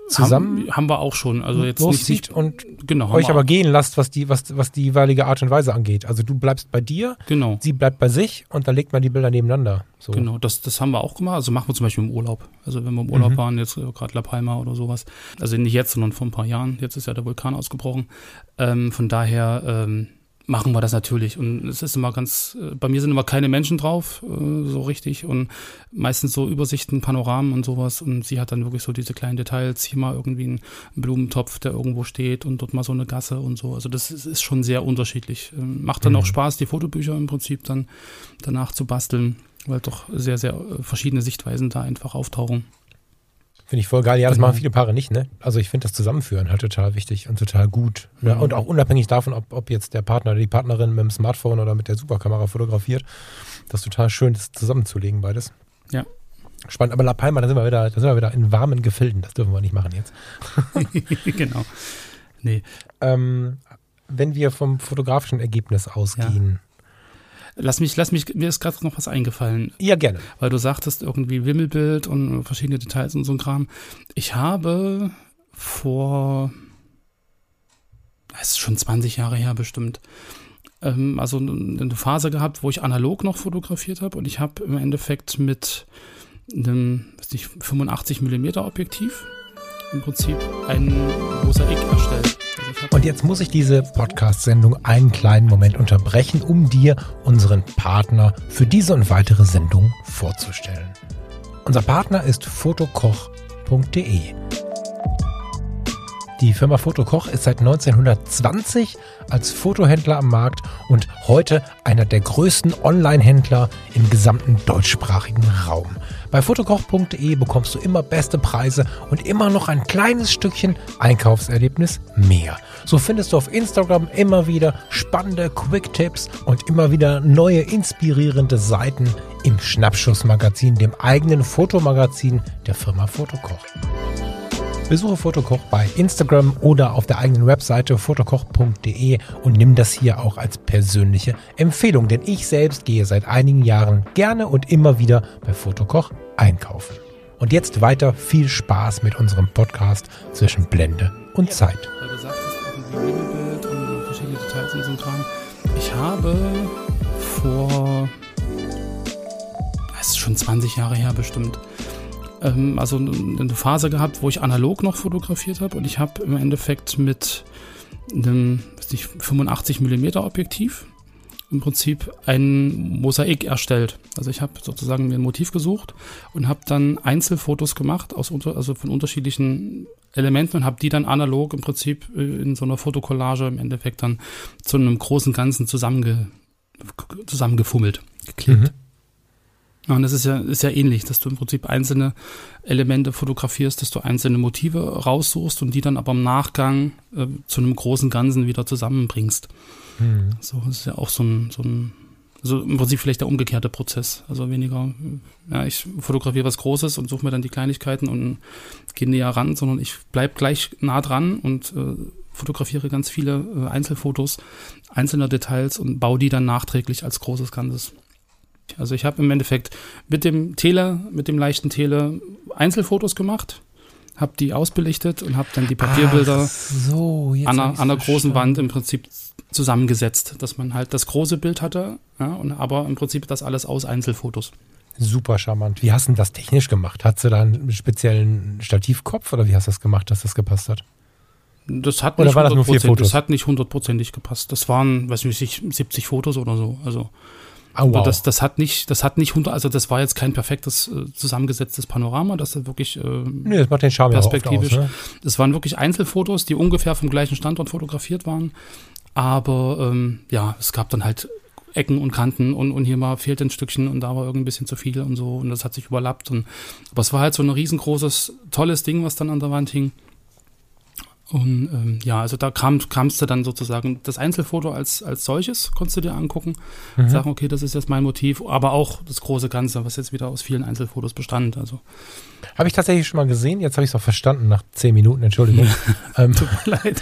zusammen haben, haben, wir auch schon. Also jetzt nicht und genau, euch aber gehen lasst, was die, was, was die jeweilige Art und Weise angeht. Also du bleibst bei dir, genau. sie bleibt bei sich und dann legt man die Bilder nebeneinander. So. Genau, das, das haben wir auch gemacht. Also machen wir zum Beispiel im Urlaub. Also wenn wir im Urlaub mhm. waren, jetzt äh, gerade La Palma oder sowas. Also nicht jetzt, sondern vor ein paar Jahren. Jetzt ist ja der Vulkan ausgebrochen. Ähm, von daher ähm, machen wir das natürlich. Und es ist immer ganz, äh, bei mir sind immer keine Menschen drauf, äh, so richtig. Und meistens so Übersichten, Panoramen und sowas. Und sie hat dann wirklich so diese kleinen Details. Hier mal irgendwie ein Blumentopf, der irgendwo steht und dort mal so eine Gasse und so. Also das ist, schon sehr unterschiedlich. Ähm, macht dann mhm. auch Spaß, die Fotobücher im Prinzip dann danach zu basteln, weil doch sehr, sehr äh, verschiedene Sichtweisen da einfach auftauchen. Finde ich voll geil. Ja, das genau. machen viele Paare nicht, ne? Also ich finde das Zusammenführen halt total wichtig und total gut. Ne? Mhm. Und auch unabhängig davon, ob, ob jetzt der Partner oder die Partnerin mit dem Smartphone oder mit der Superkamera fotografiert. Das ist total schön, das zusammenzulegen, beides. Ja. Spannend. Aber La Palma, da sind wir wieder, da sind wir wieder in warmen Gefilden. Das dürfen wir nicht machen jetzt. <laughs> genau. Nee. Ähm, wenn wir vom fotografischen Ergebnis ausgehen, ja Lass mich, lass mich, mir ist gerade noch was eingefallen. Ja, gerne. Weil du sagtest irgendwie Wimmelbild und verschiedene Details und so ein Kram. Ich habe vor, es ist schon 20 Jahre her bestimmt, ähm, also eine Phase gehabt, wo ich analog noch fotografiert habe und ich habe im Endeffekt mit einem, weiß nicht, 85 mm Objektiv im Prinzip ein Mosaik erstellt. Und jetzt muss ich diese Podcast-Sendung einen kleinen Moment unterbrechen, um dir unseren Partner für diese und weitere Sendung vorzustellen. Unser Partner ist fotokoch.de. Die Firma Fotokoch ist seit 1920 als Fotohändler am Markt und heute einer der größten Online-Händler im gesamten deutschsprachigen Raum. Bei fotokoch.de bekommst du immer beste Preise und immer noch ein kleines Stückchen Einkaufserlebnis mehr. So findest du auf Instagram immer wieder spannende Quick-Tipps und immer wieder neue inspirierende Seiten im Schnappschussmagazin, dem eigenen Fotomagazin der Firma Fotokoch. Besuche Fotokoch bei Instagram oder auf der eigenen Webseite fotokoch.de und nimm das hier auch als persönliche Empfehlung, denn ich selbst gehe seit einigen Jahren gerne und immer wieder bei Fotokoch einkaufen. Und jetzt weiter viel Spaß mit unserem Podcast zwischen Blende und Zeit. Ich habe vor, das ist schon 20 Jahre her bestimmt, ähm, also eine Phase gehabt, wo ich analog noch fotografiert habe und ich habe im Endeffekt mit einem weiß nicht, 85 mm Objektiv im Prinzip ein Mosaik erstellt. Also ich habe sozusagen mir ein Motiv gesucht und habe dann Einzelfotos gemacht aus unter, also von unterschiedlichen Elementen und habe die dann analog im Prinzip äh, in so einer Fotokollage im Endeffekt dann zu einem großen Ganzen zusammenge, zusammengefummelt, geklebt. Mhm. Und das ist ja, ist ja ähnlich, dass du im Prinzip einzelne Elemente fotografierst, dass du einzelne Motive raussuchst und die dann aber im Nachgang äh, zu einem großen Ganzen wieder zusammenbringst. Mhm. So das ist ja auch so ein, so ein, also im Prinzip vielleicht der umgekehrte Prozess. Also weniger, ja, ich fotografiere was Großes und suche mir dann die Kleinigkeiten und gehe näher ran, sondern ich bleib gleich nah dran und äh, fotografiere ganz viele äh, Einzelfotos einzelner Details und baue die dann nachträglich als großes Ganzes. Also ich habe im Endeffekt mit dem Tele, mit dem leichten Tele Einzelfotos gemacht habe die ausbelichtet und habe dann die Papierbilder so, an, einer, an einer großen Wand im Prinzip zusammengesetzt, dass man halt das große Bild hatte, ja, und aber im Prinzip das alles aus Einzelfotos. Super charmant. Wie hast du das technisch gemacht? Hast du da einen speziellen Stativkopf oder wie hast du das gemacht, dass das gepasst hat? Das hat Oder nicht war das nur vier 100%, Fotos? Das hat nicht hundertprozentig gepasst. Das waren, weiß nicht, 70 Fotos oder so. Also Aber wow. das, das hat nicht, das hat nicht 100, also das war jetzt kein perfektes äh, zusammengesetztes Panorama, das ist wirklich äh, nee, das macht den Charme ja auch oft aus, perspektivisch. ne? Es waren wirklich Einzelfotos, die ungefähr vom gleichen Standort fotografiert waren. Aber ähm, ja, es gab dann halt Ecken und Kanten und, und hier mal fehlt ein Stückchen und da war irgendwie ein bisschen zu viel und so und das hat sich überlappt. Und, aber es war halt so ein riesengroßes, tolles Ding, was dann an der Wand hing. Und ähm, ja, also da kam, kamst du dann sozusagen das Einzelfoto als, als solches, konntest du dir angucken, Mhm. sagen, okay, das ist jetzt mein Motiv, aber auch das große Ganze, was jetzt wieder aus vielen Einzelfotos bestand. Also Habe ich tatsächlich schon mal gesehen. Jetzt habe ich es auch verstanden nach zehn Minuten. Entschuldigung. <laughs> ähm, tut mir leid.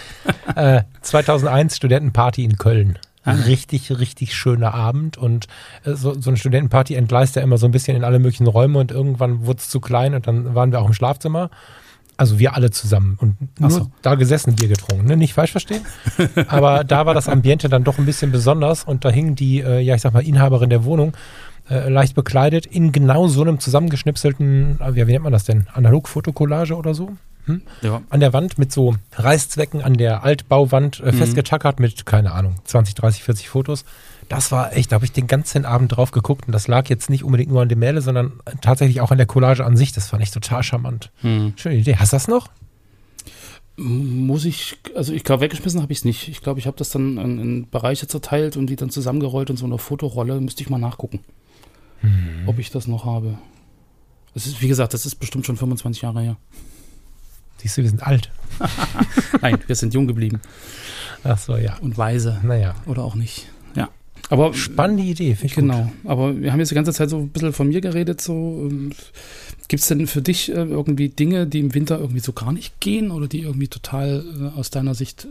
<laughs> äh, 2001 Studentenparty in Köln. Ah. Richtig, richtig schöner Abend und äh, so, so eine Studentenparty entgleist ja immer so ein bisschen in alle möglichen Räume und irgendwann wurde es zu klein und dann waren wir auch im Schlafzimmer. Also wir alle zusammen und nur so. da gesessen, Bier getrunken. Ne? Nicht falsch verstehen. <laughs> Aber da war das Ambiente dann doch ein bisschen besonders und da hing die, äh, ja ich sag mal, Inhaberin der Wohnung äh, leicht bekleidet in genau so einem zusammengeschnipselten, äh, ja, wie nennt man das denn? Analog-Fotokollage oder so? Ja. an der Wand mit so Reißzwecken an der Altbauwand äh, Mhm. festgetackert mit, keine Ahnung, 20, 30, 40 Fotos. Das war echt, da habe ich den ganzen Abend drauf geguckt und das lag jetzt nicht unbedingt nur an dem Mähle, sondern tatsächlich auch an der Collage an sich. Das fand ich total charmant. Hm. Schöne Idee. Hast du das noch? Muss ich, also ich glaube, weggeschmissen habe ich es nicht. Ich glaube, ich habe das dann in, in Bereiche zerteilt und die dann zusammengerollt in so einer Fotorolle. Müsste ich mal nachgucken, Mhm. ob ich das noch habe. Es ist, wie gesagt, das ist bestimmt schon 25 Jahre her. Siehst du, wir sind alt. <laughs> Nein, wir sind jung geblieben Ach so, ja. und weise Naja. oder auch nicht. Aber Spannende Idee, finde ich gut. Genau, aber wir haben jetzt die ganze Zeit so ein bisschen von mir geredet. So, Gibt es denn für dich äh, irgendwie Dinge, die im Winter irgendwie so gar nicht gehen oder die irgendwie total äh, aus deiner Sicht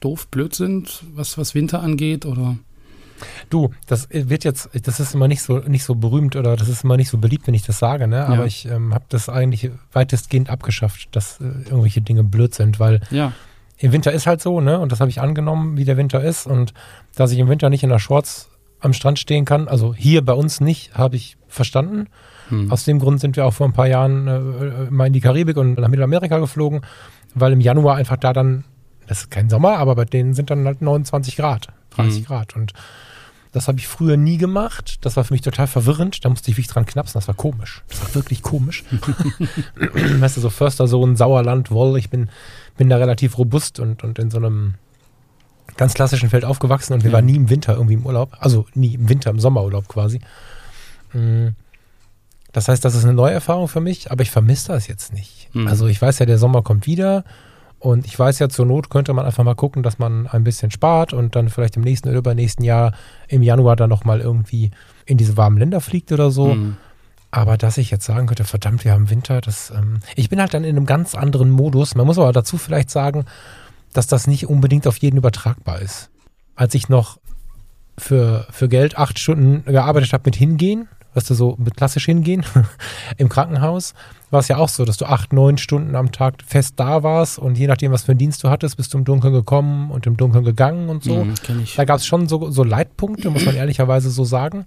doof, blöd sind, was, was Winter angeht? Oder Du, das wird jetzt, das ist immer nicht so, nicht so berühmt oder das ist immer nicht so beliebt, wenn ich das sage, ne? Aber Ja. ich ähm, habe das eigentlich weitestgehend abgeschafft, dass äh, irgendwelche Dinge blöd sind, weil ja, im Winter ist halt so, ne? Und das habe ich angenommen, wie der Winter ist. Und dass ich im Winter nicht in der Shorts am Strand stehen kann, also hier bei uns nicht, habe ich verstanden. hm. Aus dem Grund sind wir auch vor ein paar Jahren äh, mal in die Karibik und nach Mittelamerika geflogen, weil im Januar einfach da dann, das ist kein Sommer, aber bei denen sind dann halt 29 Grad, 30 Mhm. Grad. Und das habe ich früher nie gemacht. Das war für mich total verwirrend. Da musste ich wirklich dran knapsen. Das war komisch. Das war wirklich komisch. <laughs> weißt du, so Förstersohn, Sauerland, Woll. Ich bin, bin da relativ robust und, und in so einem ganz klassischen Feld aufgewachsen und wir Ja. waren nie im Winter irgendwie im Urlaub. Also nie im Winter, im Sommerurlaub quasi. Mm. Das heißt, das ist eine neue Erfahrung für mich, aber ich vermisse das jetzt nicht. Mhm. Also ich weiß ja, der Sommer kommt wieder und ich weiß ja, zur Not könnte man einfach mal gucken, dass man ein bisschen spart und dann vielleicht im nächsten oder übernächsten Jahr im Januar dann nochmal irgendwie in diese warmen Länder fliegt oder so. Hm. Aber dass ich jetzt sagen könnte, verdammt, wir haben Winter, das, ähm, ich bin halt dann in einem ganz anderen Modus. Man muss aber dazu vielleicht sagen, dass das nicht unbedingt auf jeden übertragbar ist. Als ich noch für, für Geld acht Stunden gearbeitet habe mit Hingehen, weißt du, so mit klassisch Hingehen <laughs> im Krankenhaus, war es ja auch so, dass du acht, neun Stunden am Tag fest da warst und je nachdem, was für einen Dienst du hattest, bist du im Dunkeln gekommen und im Dunkeln gegangen und so. Hm, ich. Da gab es schon so, so Leitpunkte, muss man <clears throat> ehrlicherweise so sagen.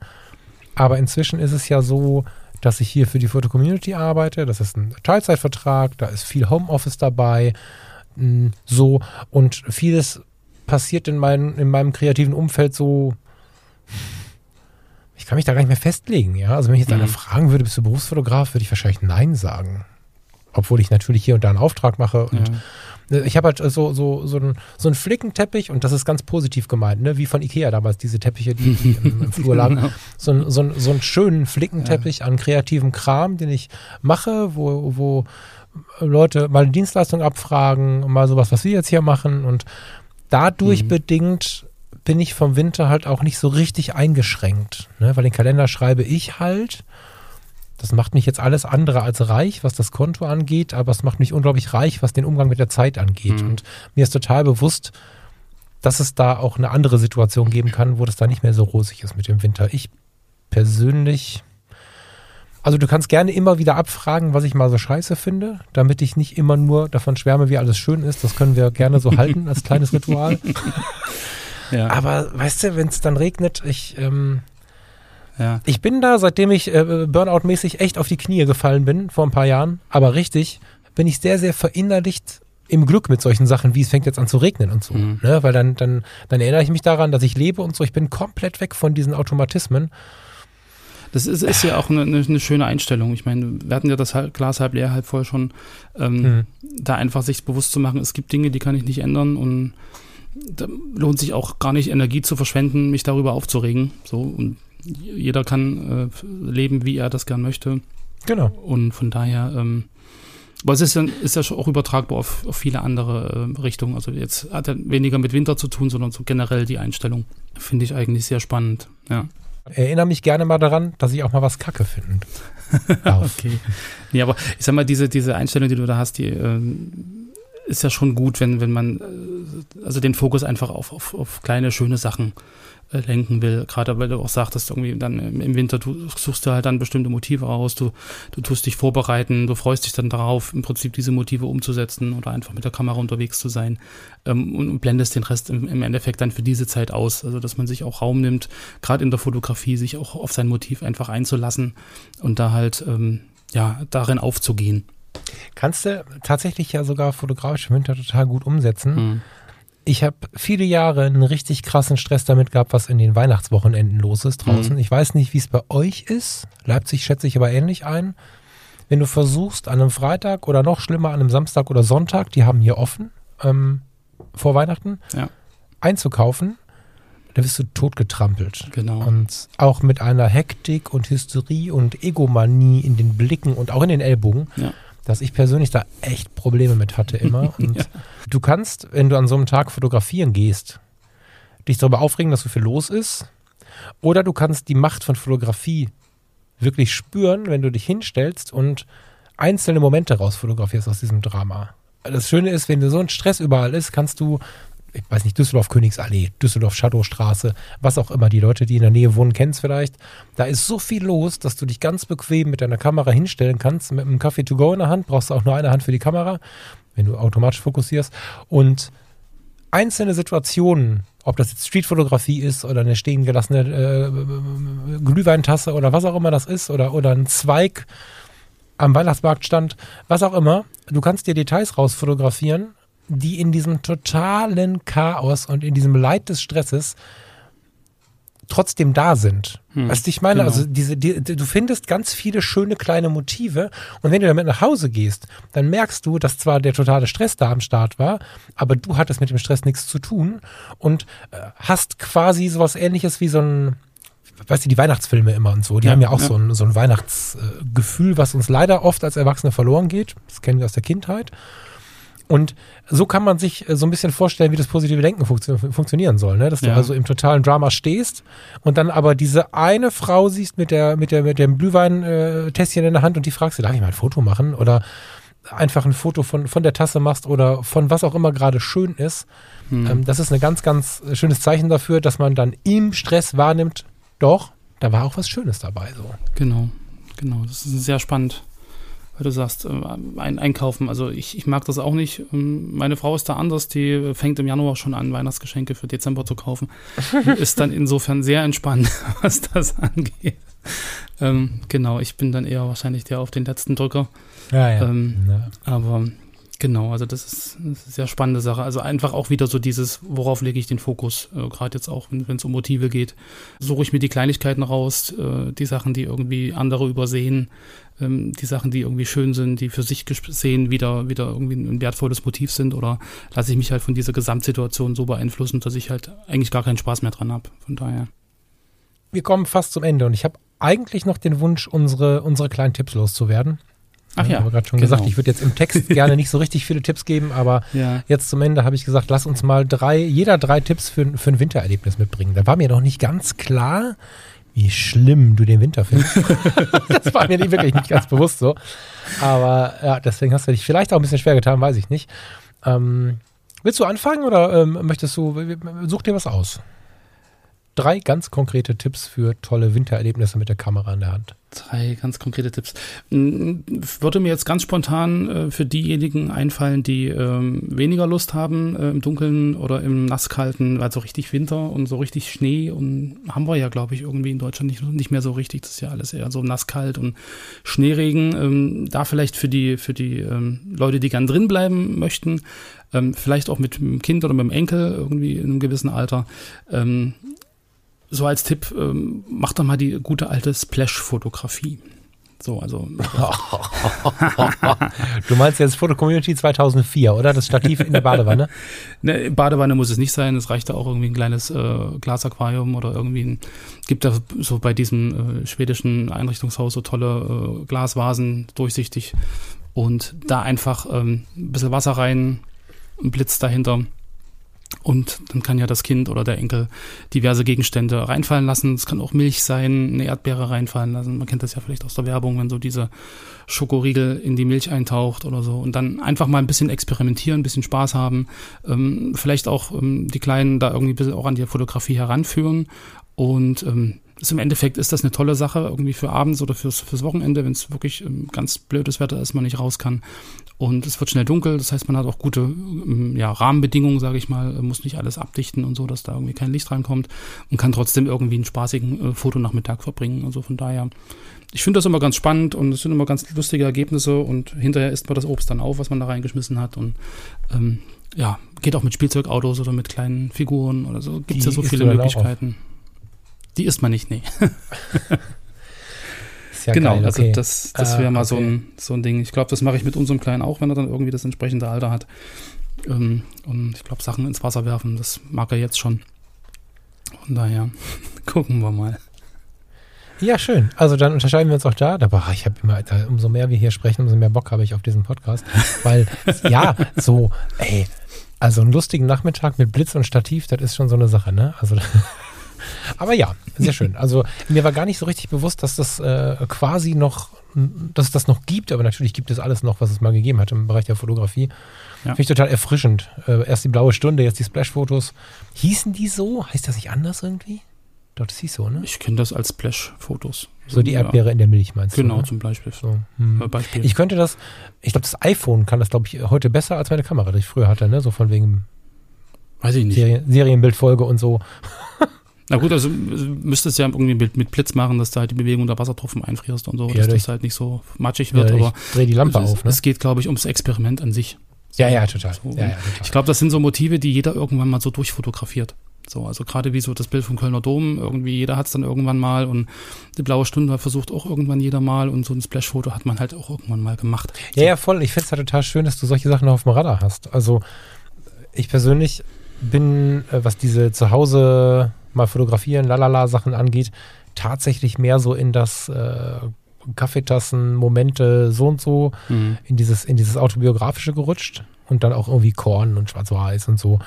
Aber inzwischen ist es ja so, dass ich hier für die Foto-Community arbeite. Das ist ein Teilzeitvertrag, da ist viel Homeoffice dabei. mh, So, und vieles passiert in, mein, in meinem kreativen Umfeld so. Ich kann mich da gar nicht mehr festlegen, ja. Also wenn ich jetzt einer Mhm. fragen würde, bist du Berufsfotograf, würde ich wahrscheinlich Nein sagen. Obwohl ich natürlich hier und da einen Auftrag mache und ja. ich habe halt so, so, so, einen, so einen Flickenteppich und das ist ganz positiv gemeint, ne? wie von Ikea damals, diese Teppiche, die, die im, im <laughs> Flur lagen. Genau. So, einen- so, so einen schönen Flickenteppich an kreativem Kram, den ich mache, wo, wo Leute mal eine Dienstleistung abfragen, mal sowas, was wir jetzt hier machen und dadurch Mhm. bedingt bin ich vom Winter halt auch nicht so richtig eingeschränkt, ne? weil den Kalender schreibe ich halt. Das macht mich jetzt alles andere als reich, was das Konto angeht, aber es macht mich unglaublich reich, was den Umgang mit der Zeit angeht. Mhm. Und mir ist total bewusst, dass es da auch eine andere Situation geben kann, wo das da nicht mehr so rosig ist mit dem Winter. Ich persönlich Also du kannst gerne immer wieder abfragen, was ich mal so scheiße finde, damit ich nicht immer nur davon schwärme, wie alles schön ist. Das können wir gerne so halten <laughs> als kleines Ritual. Ja. Aber weißt du, wenn es dann regnet, ich, ähm, ja. ich bin da, seitdem ich äh, Burnout-mäßig echt auf die Knie gefallen bin, vor ein paar Jahren, aber richtig, bin ich sehr, sehr verinnerlicht im Glück mit solchen Sachen, wie es fängt jetzt an zu regnen und so. Mhm. Ne? Weil dann, dann, dann erinnere ich mich daran, dass ich lebe und so. Ich bin komplett weg von diesen Automatismen. Das ist, ist ja auch eine, eine, schöne Einstellung. Ich meine, wir hatten ja das Glas halb leer, halb voll schon, ähm, Mhm. da einfach sich bewusst zu machen, es gibt Dinge, die kann ich nicht ändern und da lohnt sich auch gar nicht Energie zu verschwenden, mich darüber aufzuregen. So und jeder kann äh, leben, wie er das gern möchte. Genau. Und von daher, ähm, aber es ist ja, ist ja schon auch übertragbar auf, auf viele andere äh, Richtungen. Also jetzt hat er weniger mit Winter zu tun, sondern so generell die Einstellung. Finde ich eigentlich sehr spannend. Ja. Erinnere mich gerne mal daran, dass ich auch mal was Kacke finden <laughs> darf. Okay. Nee, aber ich sag mal, diese, diese Einstellung, die du da hast, die ähm, ist ja schon gut, wenn, wenn man äh, also den Fokus einfach auf, auf, auf kleine, schöne Sachen äh, lenken will. Gerade weil du auch sagtest, irgendwie dann im Winter du suchst du halt dann bestimmte Motive raus, du, du tust dich vorbereiten, du freust dich dann darauf, im Prinzip diese Motive umzusetzen oder einfach mit der Kamera unterwegs zu sein ähm, und, und blendest den Rest im, im Endeffekt dann für diese Zeit aus. Also dass man sich auch Raum nimmt, gerade in der Fotografie, sich auch auf sein Motiv einfach einzulassen und da halt ähm, ja darin aufzugehen. Kannst du tatsächlich ja sogar fotografisch im Winter total gut umsetzen. Mhm. Ich habe viele Jahre einen richtig krassen Stress damit gehabt, was in den Weihnachtswochenenden los ist draußen. Mhm. Ich weiß nicht, wie es bei euch ist. Leipzig schätze ich aber ähnlich ein. Wenn du versuchst, an einem Freitag oder noch schlimmer an einem Samstag oder Sonntag, die haben hier offen ähm, vor Weihnachten, Ja. einzukaufen, da wirst du totgetrampelt. Genau. Und auch mit einer Hektik und Hysterie und Egomanie in den Blicken und auch in den Ellbogen, Ja. Dass ich persönlich da echt Probleme mit hatte immer. <laughs> Und Ja. du kannst, wenn du an so einem Tag fotografieren gehst, dich darüber aufregen, dass so viel los ist. Oder du kannst die Macht von Fotografie wirklich spüren, wenn du dich hinstellst und einzelne Momente rausfotografierst aus diesem Drama. Das Schöne ist, wenn du so ein Stress überall ist, kannst du, ich weiß nicht, Düsseldorf Königsallee, Düsseldorf Shadowstraße, was auch immer, die Leute, die in der Nähe wohnen, kennen es vielleicht. Da ist so viel los, dass du dich ganz bequem mit deiner Kamera hinstellen kannst. Mit einem Kaffee to go in der Hand brauchst du auch nur eine Hand für die Kamera, wenn du automatisch fokussierst. Und einzelne Situationen, ob das jetzt Streetfotografie ist oder eine stehen gelassene äh, Glühweintasse oder was auch immer das ist oder, oder ein Zweig am Weihnachtsmarktstand, was auch immer, du kannst dir Details rausfotografieren, die in diesem totalen Chaos und in diesem Leid des Stresses trotzdem da sind. Hm, weißt du, ich meine, genau. also diese, die, die, du findest ganz viele schöne kleine Motive und wenn du damit nach Hause gehst, dann merkst du, dass zwar der totale Stress da am Start war, aber du hattest mit dem Stress nichts zu tun und äh, hast quasi sowas ähnliches wie so ein, weißt du, die Weihnachtsfilme immer und so, die Ja, haben ja auch ja. so ein, so ein Weihnachtsgefühl, was uns leider oft als Erwachsene verloren geht. Das kennen wir aus der Kindheit. Und so kann man sich äh, so ein bisschen vorstellen, wie das positive Denken funktio funktionieren soll. Ne? Dass du Ja. also im totalen Drama stehst und dann aber diese eine Frau siehst mit der mit der mit dem Glühwein-Tässchen in der Hand und die fragst du, darf ich mal ein Foto machen? Oder einfach ein Foto von, von der Tasse machst oder von was auch immer gerade schön ist. Hm. Ähm, das ist ein ganz, ganz schönes Zeichen dafür, dass man dann im Stress wahrnimmt, doch, da war auch was Schönes dabei. So. Genau, genau. Das ist sehr spannend, weil du sagst, äh, ein Einkaufen. Also ich, ich mag das auch nicht. Ähm, Meine Frau ist da anders, die fängt im Januar schon an, Weihnachtsgeschenke für Dezember zu kaufen. ist dann insofern sehr entspannt, <laughs> was das angeht. Ähm, genau, ich bin dann eher wahrscheinlich der auf den letzten Drücker. Ja, ja. Ähm, ja. Aber genau, also das ist, eine sehr spannende Sache. Also einfach auch wieder so dieses, worauf lege ich den Fokus, äh, gerade jetzt auch, wenn es um Motive geht. Suche ich mir die Kleinigkeiten raus, äh, die Sachen, die irgendwie andere übersehen, ähm, die Sachen, die irgendwie schön sind, die für sich gesehen wieder, wieder irgendwie ein wertvolles Motiv sind oder lasse ich mich halt von dieser Gesamtsituation so beeinflussen, dass ich halt eigentlich gar keinen Spaß mehr dran habe. Von daher. Wir kommen fast zum Ende und ich habe eigentlich noch den Wunsch, unsere, unsere kleinen Tipps loszuwerden. Ach Ich ja, habe gerade schon genau. gesagt, ich würde jetzt im Text <laughs> gerne nicht so richtig viele Tipps geben, aber Ja. jetzt zum Ende habe ich gesagt, lass uns mal drei, jeder drei Tipps für, für ein Wintererlebnis mitbringen. Da war mir noch nicht ganz klar, wie schlimm du den Winter findest. <laughs> <laughs> das war mir nicht, wirklich nicht ganz bewusst so. Aber ja, deswegen hast du dich vielleicht auch ein bisschen schwer getan, weiß ich nicht. Ähm, willst du anfangen oder ähm, möchtest du, such dir was aus? Drei ganz konkrete Tipps für tolle Wintererlebnisse mit der Kamera in der Hand. Drei ganz konkrete Tipps. Würde mir jetzt ganz spontan äh, für diejenigen einfallen, die ähm, weniger Lust haben äh, im Dunkeln oder im Nasskalten, weil so richtig Winter und so richtig Schnee und haben wir ja, glaube ich, irgendwie in Deutschland nicht, nicht mehr so richtig. Das ist ja alles eher so nasskalt und Schneeregen. Ähm, da vielleicht für die, für die ähm, Leute, die gern drin bleiben möchten, vielleicht auch mit dem Kind oder mit dem Enkel irgendwie in einem gewissen Alter, ähm, so als Tipp, ähm, mach doch mal die gute alte Splash-Fotografie. So, also. <laughs> du meinst jetzt Foto Community 2004, oder? Das Stativ in der Badewanne? <laughs> ne, Badewanne muss es nicht sein. Es reicht da auch irgendwie ein kleines äh, Glasaquarium oder irgendwie ein, gibt da so bei diesem äh, schwedischen Einrichtungshaus so tolle äh, Glasvasen, durchsichtig. Und da einfach ähm, ein bisschen Wasser rein, ein Blitz dahinter und dann kann ja das Kind oder der Enkel diverse Gegenstände reinfallen lassen. Es kann auch Milch sein, eine Erdbeere reinfallen lassen. Man kennt das ja vielleicht aus der Werbung, wenn so diese Schokoriegel in die Milch eintaucht oder so. Und dann einfach mal ein bisschen experimentieren, ein bisschen Spaß haben. Ähm, vielleicht auch ähm, die Kleinen da irgendwie ein bisschen auch an die Fotografie heranführen. Und ähm, ist im Endeffekt ist das eine tolle Sache, irgendwie für abends oder fürs, fürs Wochenende, wenn es wirklich ähm, ganz blödes Wetter ist, man nicht raus kann. Und es wird schnell dunkel, das heißt, man hat auch gute ähm, ja, Rahmenbedingungen, sage ich mal, muss nicht alles abdichten und so, dass da irgendwie kein Licht reinkommt und kann trotzdem irgendwie einen spaßigen äh, Fotonachmittag verbringen. Also von daher, ich finde das immer ganz spannend und es sind immer ganz lustige Ergebnisse und hinterher isst man das Obst dann auf, was man da reingeschmissen hat und ähm, ja, geht auch mit Spielzeugautos oder mit kleinen Figuren oder so. Gibt es ja so viele Möglichkeiten. Die isst man nicht, nee. <laughs> ja genau, geil, also okay. also das, das wäre ah, mal okay. so, ein, so ein Ding. Ich glaube, das mache ich mit unserem Kleinen auch, wenn er dann irgendwie das entsprechende Alter hat. Ähm, und ich glaube, Sachen ins Wasser werfen, das mag er jetzt schon. Von daher <laughs> gucken wir mal. Ja, schön. Also dann unterscheiden wir uns auch da. Aber ich habe immer, umso mehr wir hier sprechen, umso mehr Bock habe ich auf diesen Podcast. Weil, <laughs> ja, so, ey, also einen lustigen Nachmittag mit Blitz und Stativ, das ist schon so eine Sache, ne? Also aber ja, sehr schön. Also mir war gar nicht so richtig bewusst, dass das äh, quasi noch, dass es das noch gibt, aber natürlich gibt es alles noch, was es mal gegeben hat im Bereich der Fotografie. Ja. Finde ich total erfrischend. Äh, erst die blaue Stunde, jetzt die Splash-Fotos. Hießen die so? Heißt das nicht anders irgendwie? Doch, das hieß so, ne? Ich kenne das als Splash-Fotos. So die Erdbeere ja. in der Milch meinst genau, du? Genau, zum Beispiel. So, hm. Beispiel. Ich könnte das, ich glaube, das iPhone kann das, glaube ich, heute besser als meine Kamera, die ich früher hatte, ne? So von wegen Weiß ich nicht. Serien, Serienbildfolge und so. <laughs> Na gut, also müsstest du ja irgendwie mit, mit Blitz machen, dass da halt die Bewegung der Wassertropfen einfrierst und so, ja, dass das halt nicht so matschig wird. Ja, aber dreh die Lampe es, auf. Ne? Es geht, glaube ich, ums Experiment an sich. So, ja, ja, total. So, ja, ja, total. Ich glaube, das sind so Motive, die jeder irgendwann mal so durchfotografiert. So, also gerade wie so das Bild vom Kölner Dom, irgendwie jeder hat es dann irgendwann mal und die blaue Stunde versucht auch irgendwann jeder mal und so ein Splash-Foto hat man halt auch irgendwann mal gemacht. So. Ja, ja, voll. Ich finde es halt total schön, dass du solche Sachen auf dem Radar hast. Also ich persönlich bin, äh, was diese Zuhause mal fotografieren, lalala Sachen angeht, tatsächlich mehr so in das äh, Kaffeetassen, Momente, so und so, mhm. in dieses, in dieses autobiografische gerutscht und dann auch irgendwie Korn und Schwarz-Weiß und so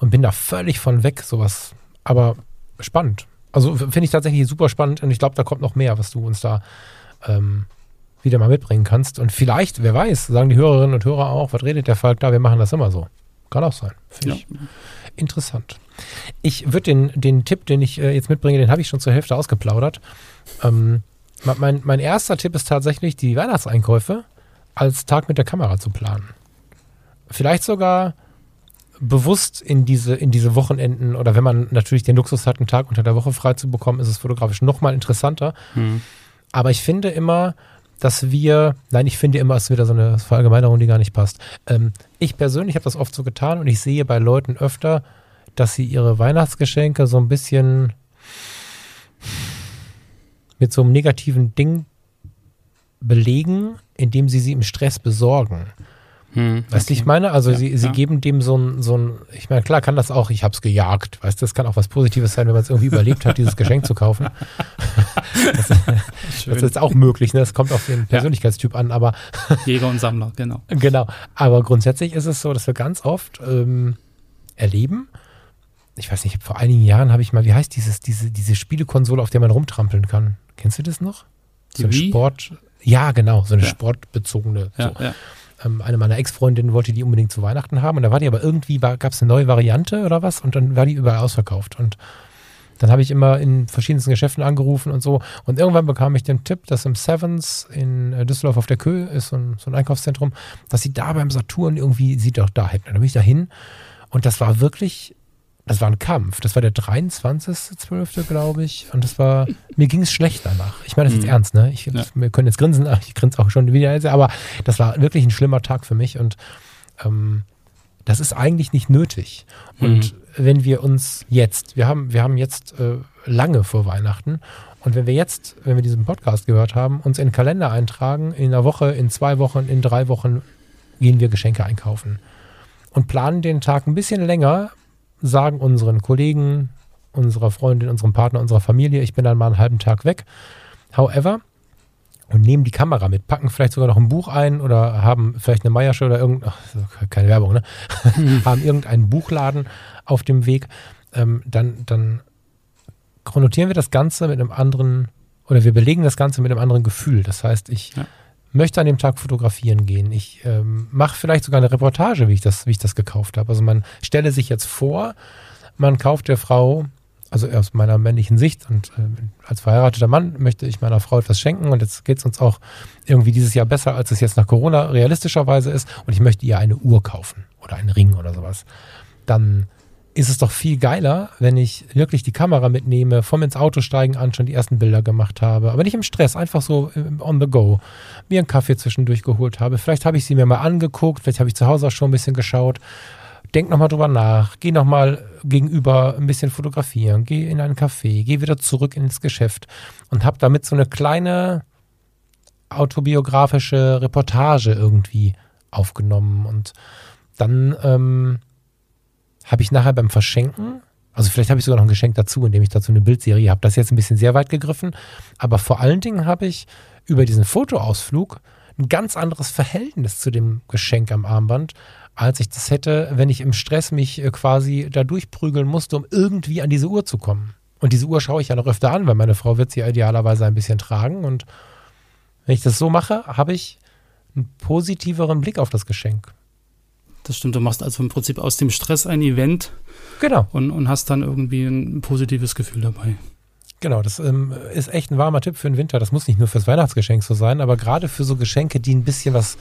und bin da völlig von weg, sowas, aber spannend. Also finde ich tatsächlich super spannend und ich glaube, da kommt noch mehr, was du uns da ähm, wieder mal mitbringen kannst. Und vielleicht, wer weiß, sagen die Hörerinnen und Hörer auch, was redet der Falk da, wir machen das immer so. Kann auch sein. Finde ja. ich interessant. Ich würde den, den Tipp, den ich äh, jetzt mitbringe, den habe ich schon zur Hälfte ausgeplaudert. Ähm, mein, mein erster Tipp ist tatsächlich, die Weihnachtseinkäufe als Tag mit der Kamera zu planen. Vielleicht sogar bewusst in diese, in diese Wochenenden oder wenn man natürlich den Luxus hat, einen Tag unter der Woche frei zu bekommen, ist es fotografisch nochmal interessanter. Mhm. Aber ich finde immer, dass wir, nein, ich finde immer, es ist wieder so eine Verallgemeinerung, die gar nicht passt. Ähm, ich persönlich habe das oft so getan und ich sehe bei Leuten öfter, dass sie ihre Weihnachtsgeschenke so ein bisschen mit so einem negativen Ding belegen, indem sie sie im Stress besorgen. Hm, weißt du, okay. ich meine? Also ja, sie, sie ja. geben dem so ein, so ein, ich meine, klar kann das auch, ich hab's gejagt, weißt du, das kann auch was Positives sein, wenn man es irgendwie überlebt hat, dieses Geschenk zu kaufen. <laughs> das, das, ist jetzt auch möglich, ne? Das kommt auf den Persönlichkeitstyp ja. an, aber. <laughs> Jäger und Sammler, genau. Genau. Aber grundsätzlich ist es so, dass wir ganz oft ähm, erleben, ich weiß nicht, vor einigen Jahren habe ich mal, wie heißt dieses, diese, diese Spielekonsole, auf der man rumtrampeln kann? Kennst du das noch? So ein Sport. Ja, genau, so eine sportbezogene. So. Ja, ähm, eine meiner Ex-Freundinnen wollte die unbedingt zu Weihnachten haben und da war die aber irgendwie, gab es eine neue Variante oder was und dann war die überall ausverkauft und Dann habe ich immer in verschiedensten Geschäften angerufen und so. Und irgendwann bekam ich den Tipp, dass im Sevens in äh, Düsseldorf auf der Köhe ist so ein, so ein Einkaufszentrum, dass sie da beim Saturn irgendwie sie doch da hätten. Dann bin ich da hin und das war wirklich, das war ein Kampf. Das war der 23.12., glaube ich. Und das war, mir ging es schlecht danach. Ich meine das jetzt Mhm. ernst, ne? Ich, Ja. Wir können jetzt grinsen, ich grinse auch schon wieder, aber das war wirklich ein schlimmer Tag für mich und ähm, das ist eigentlich nicht nötig. Und wenn wir uns jetzt, wir haben, wir haben jetzt äh, lange vor Weihnachten und wenn wir jetzt, wenn wir diesen Podcast gehört haben, uns in den Kalender eintragen, in einer Woche, in zwei Wochen, in drei Wochen gehen wir Geschenke einkaufen und planen den Tag ein bisschen länger, sagen unseren Kollegen, unserer Freundin, unserem Partner, unserer Familie, ich bin dann mal einen halben Tag weg. However, und nehmen die Kamera mit, packen vielleicht sogar noch ein Buch ein oder haben vielleicht eine Meiersche oder irgendein, keine Werbung, ne? <laughs> haben irgendeinen Buchladen auf dem Weg, ähm, dann, dann konnotieren wir das Ganze mit einem anderen, oder wir belegen das Ganze mit einem anderen Gefühl. Das heißt, ich Ja. Möchte an dem Tag fotografieren gehen. Ich ähm, mache vielleicht sogar eine Reportage, wie ich das, wie ich das gekauft habe. Also man stelle sich jetzt vor, man kauft der Frau, also aus meiner männlichen Sicht und äh, als verheirateter Mann möchte ich meiner Frau etwas schenken und jetzt geht es uns auch irgendwie dieses Jahr besser, als es jetzt nach Corona realistischerweise ist und ich möchte ihr eine Uhr kaufen oder einen Ring oder sowas. Dann ist es doch viel geiler, wenn ich wirklich die Kamera mitnehme, vom ins Auto steigen an schon die ersten Bilder gemacht habe. Aber nicht im Stress, einfach so ähm, on the go. Mir einen Kaffee zwischendurch geholt habe. Vielleicht habe ich sie mir mal angeguckt, vielleicht habe ich zu Hause auch schon ein bisschen geschaut. Denk nochmal drüber nach, geh nochmal gegenüber ein bisschen fotografieren, geh in einen Café, geh wieder zurück ins Geschäft und habe damit so eine kleine autobiografische Reportage irgendwie aufgenommen. Und dann ähm, habe ich nachher beim Verschenken, also vielleicht habe ich sogar noch ein Geschenk dazu, indem ich dazu eine Bildserie habe. Das ist jetzt ein bisschen sehr weit gegriffen, aber vor allen Dingen habe ich über diesen Fotoausflug ein ganz anderes Verhältnis zu dem Geschenk am Armband, als ich das hätte, wenn ich im Stress mich äh, quasi da durchprügeln musste, um irgendwie an diese Uhr zu kommen. Und diese Uhr schaue ich ja noch öfter an, weil meine Frau wird sie idealerweise ein bisschen tragen. Und wenn ich das so mache, habe ich einen positiveren Blick auf das Geschenk. Das stimmt, du machst also im Prinzip aus dem Stress ein Event Genau. und, und hast dann irgendwie ein positives Gefühl dabei. Genau, das ähm, ist echt ein warmer Tipp für den Winter. Das muss nicht nur fürs Weihnachtsgeschenk so sein, aber gerade für so Geschenke, die ein bisschen was,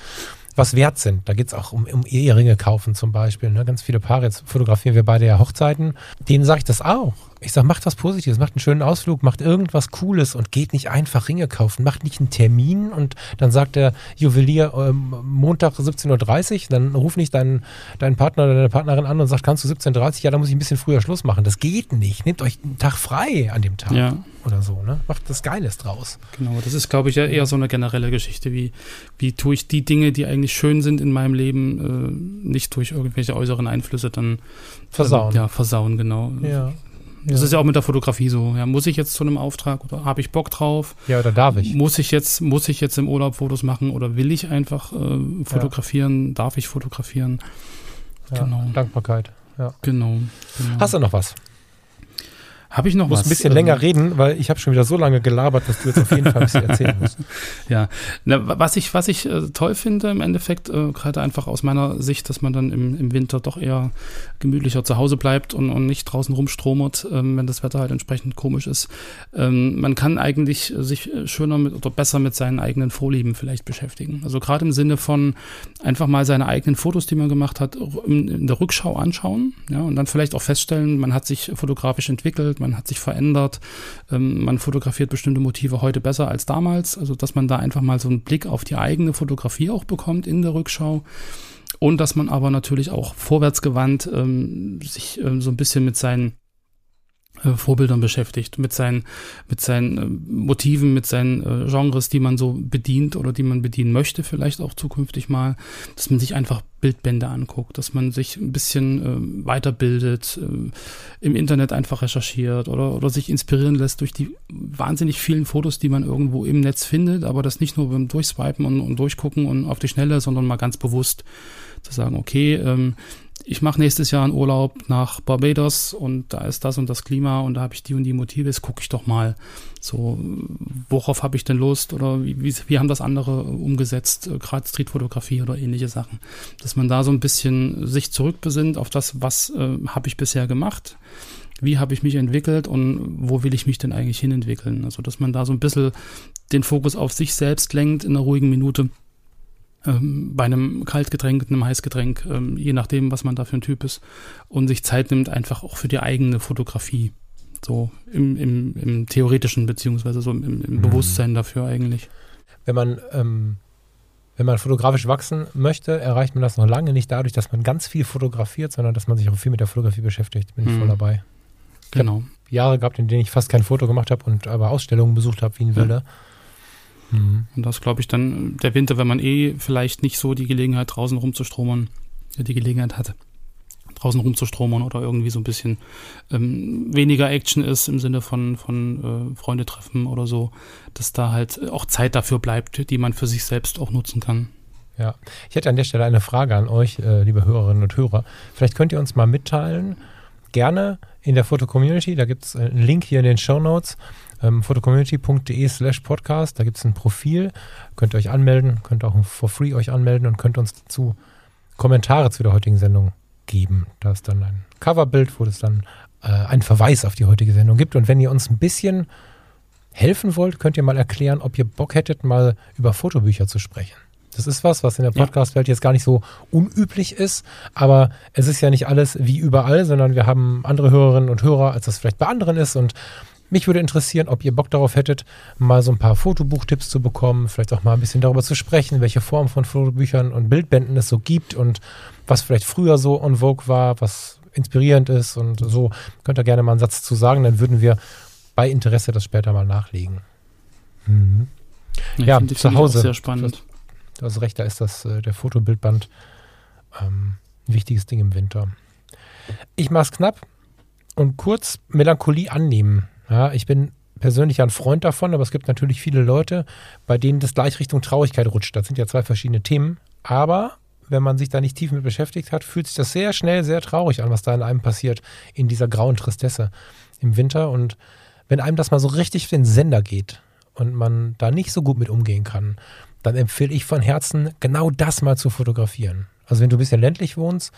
was wert sind. Da geht es auch um, um Eheringe kaufen zum Beispiel. Ne? Ganz viele Paare, jetzt fotografieren wir beide ja Hochzeiten. Denen sage ich das auch. Ich sage, macht was Positives, macht einen schönen Ausflug, macht irgendwas Cooles und geht nicht einfach Ringe kaufen. Macht nicht einen Termin und dann sagt der Juwelier ähm, Montag 17.30 Uhr, dann ruf nicht deinen, deinen Partner oder deine Partnerin an und sagt, kannst du 17.30 Uhr? Ja, dann muss ich ein bisschen früher Schluss machen. Das geht nicht. Nehmt euch einen Tag frei an dem Tag Ja. oder so. Ne? Macht das Geiles draus. Genau, das ist, glaube ich, ja eher so eine generelle Geschichte, wie, wie tue ich die Dinge, die eigentlich schön sind in meinem Leben, äh, nicht durch irgendwelche äußeren Einflüsse dann Versauen. Äh, ja, versauen, genau. Ja. Das ist ja auch mit der Fotografie so. Ja, muss ich jetzt zu einem Auftrag oder habe ich Bock drauf? ja, oder darf ich? Muss ich jetzt, muss ich jetzt im Urlaub Fotos machen oder will ich einfach äh, fotografieren? Darf ich fotografieren? Ja. genau. Dankbarkeit. Ja. Genau. genau. Hast du noch was? Habe ich noch Du musst was? ein bisschen ähm, länger reden, weil ich habe schon wieder so lange gelabert, dass du jetzt auf jeden Fall ein bisschen erzählen <laughs> musst. Ja, Na, wa- was ich, was ich äh, toll finde im Endeffekt, äh, gerade einfach aus meiner Sicht, dass man dann im, im Winter doch eher gemütlicher zu Hause bleibt und, und nicht draußen rumstromert, ähm, wenn das Wetter halt entsprechend komisch ist. Ähm, man kann eigentlich sich äh, schöner mit oder besser mit seinen eigenen Vorlieben vielleicht beschäftigen. Also gerade im Sinne von einfach mal seine eigenen Fotos, die man gemacht hat, in, in der Rückschau anschauen, ja, und dann vielleicht auch feststellen, man hat sich fotografisch entwickelt, man hat sich verändert, ähm, man fotografiert bestimmte Motive heute besser als damals, also dass man da einfach mal so einen Blick auf die eigene Fotografie auch bekommt in der Rückschau. Und dass man aber natürlich auch vorwärtsgewandt ähm, sich ähm, so ein bisschen mit seinen Vorbildern beschäftigt, mit seinen, mit seinen äh, Motiven, mit seinen äh, Genres, die man so bedient oder die man bedienen möchte, vielleicht auch zukünftig mal, dass man sich einfach Bildbände anguckt, dass man sich ein bisschen äh, weiterbildet, äh, im Internet einfach recherchiert oder, oder sich inspirieren lässt durch die wahnsinnig vielen Fotos, die man irgendwo im Netz findet, aber das nicht nur beim Durchswipen und, und Durchgucken und auf die Schnelle, sondern mal ganz bewusst zu sagen, okay, ähm, ich mache nächstes Jahr einen Urlaub nach Barbados und da ist das und das Klima und da habe ich die und die Motive, jetzt gucke ich doch mal, so worauf habe ich denn Lust oder wie, wie, wie haben das andere umgesetzt, äh, gerade Streetfotografie oder ähnliche Sachen, dass man da so ein bisschen sich zurückbesinnt auf das, was äh, habe ich bisher gemacht, wie habe ich mich entwickelt und wo will ich mich denn eigentlich hinentwickeln. Also dass man da so ein bisschen den Fokus auf sich selbst lenkt in einer ruhigen Minute. Ähm, bei einem Kaltgetränk, einem Heißgetränk, ähm, je nachdem, was man da für ein Typ ist. Und sich Zeit nimmt einfach auch für die eigene Fotografie. So im, im, im theoretischen, beziehungsweise so im, im mhm. Bewusstsein dafür eigentlich. Wenn man ähm, wenn man fotografisch wachsen möchte, erreicht man das noch lange nicht dadurch, dass man ganz viel fotografiert, sondern dass man sich auch viel mit der Fotografie beschäftigt. Bin ich voll mhm. dabei. Genau. Jahre gehabt, in denen ich fast kein Foto gemacht habe und aber Ausstellungen besucht habe wie ein Wilde. Ja. Mhm. Und das glaube ich dann der Winter, wenn man eh vielleicht nicht so die Gelegenheit draußen rumzustromern, die Gelegenheit hatte draußen rumzustromern oder irgendwie so ein bisschen ähm, weniger Action ist im Sinne von, von äh, Freunde treffen oder so, dass da halt auch Zeit dafür bleibt, die man für sich selbst auch nutzen kann. Ja, ich hätte an der Stelle eine Frage an euch, äh, liebe Hörerinnen und Hörer. Vielleicht könnt ihr uns mal mitteilen, gerne in der Foto-Community, da gibt es einen Link hier in den Show Notes, ähm, photocommunity.de slash podcast, da gibt es ein Profil, könnt ihr euch anmelden, könnt auch for free euch anmelden und könnt uns dazu Kommentare zu der heutigen Sendung geben. Da ist dann ein Coverbild, wo es dann äh, einen Verweis auf die heutige Sendung gibt. Und wenn ihr uns ein bisschen helfen wollt, könnt ihr mal erklären, ob ihr Bock hättet, mal über Fotobücher zu sprechen. Das ist was, was in der Podcast-Welt jetzt gar nicht so unüblich ist, aber es ist ja nicht alles wie überall, sondern wir haben andere Hörerinnen und Hörer, als das vielleicht bei anderen ist und mich würde interessieren, ob ihr Bock darauf hättet, mal so ein paar Fotobuchtipps zu bekommen, vielleicht auch mal ein bisschen darüber zu sprechen, welche Form von Fotobüchern und Bildbänden es so gibt und was vielleicht früher so on vogue war, was inspirierend ist und so. Könnt ihr gerne mal einen Satz zu sagen, dann würden wir bei Interesse das später mal nachlegen. Mhm. Ja, ja zu Hause. Sehr spannend. Du hast recht, da ist das äh, der Fotobildband ähm, ein wichtiges Ding im Winter. Ich mache es knapp und kurz Melancholie annehmen. Ja, ich bin persönlich ein Freund davon, aber es gibt natürlich viele Leute, bei denen das gleich Richtung Traurigkeit rutscht. Das sind ja zwei verschiedene Themen. Aber wenn man sich da nicht tief mit beschäftigt hat, fühlt sich das sehr schnell sehr traurig an, was da in einem passiert, in dieser grauen Tristesse im Winter. Und wenn einem das mal so richtig den Sender geht und man da nicht so gut mit umgehen kann, dann empfehle ich von Herzen, genau das mal zu fotografieren. Also wenn du ein bisschen ländlich wohnst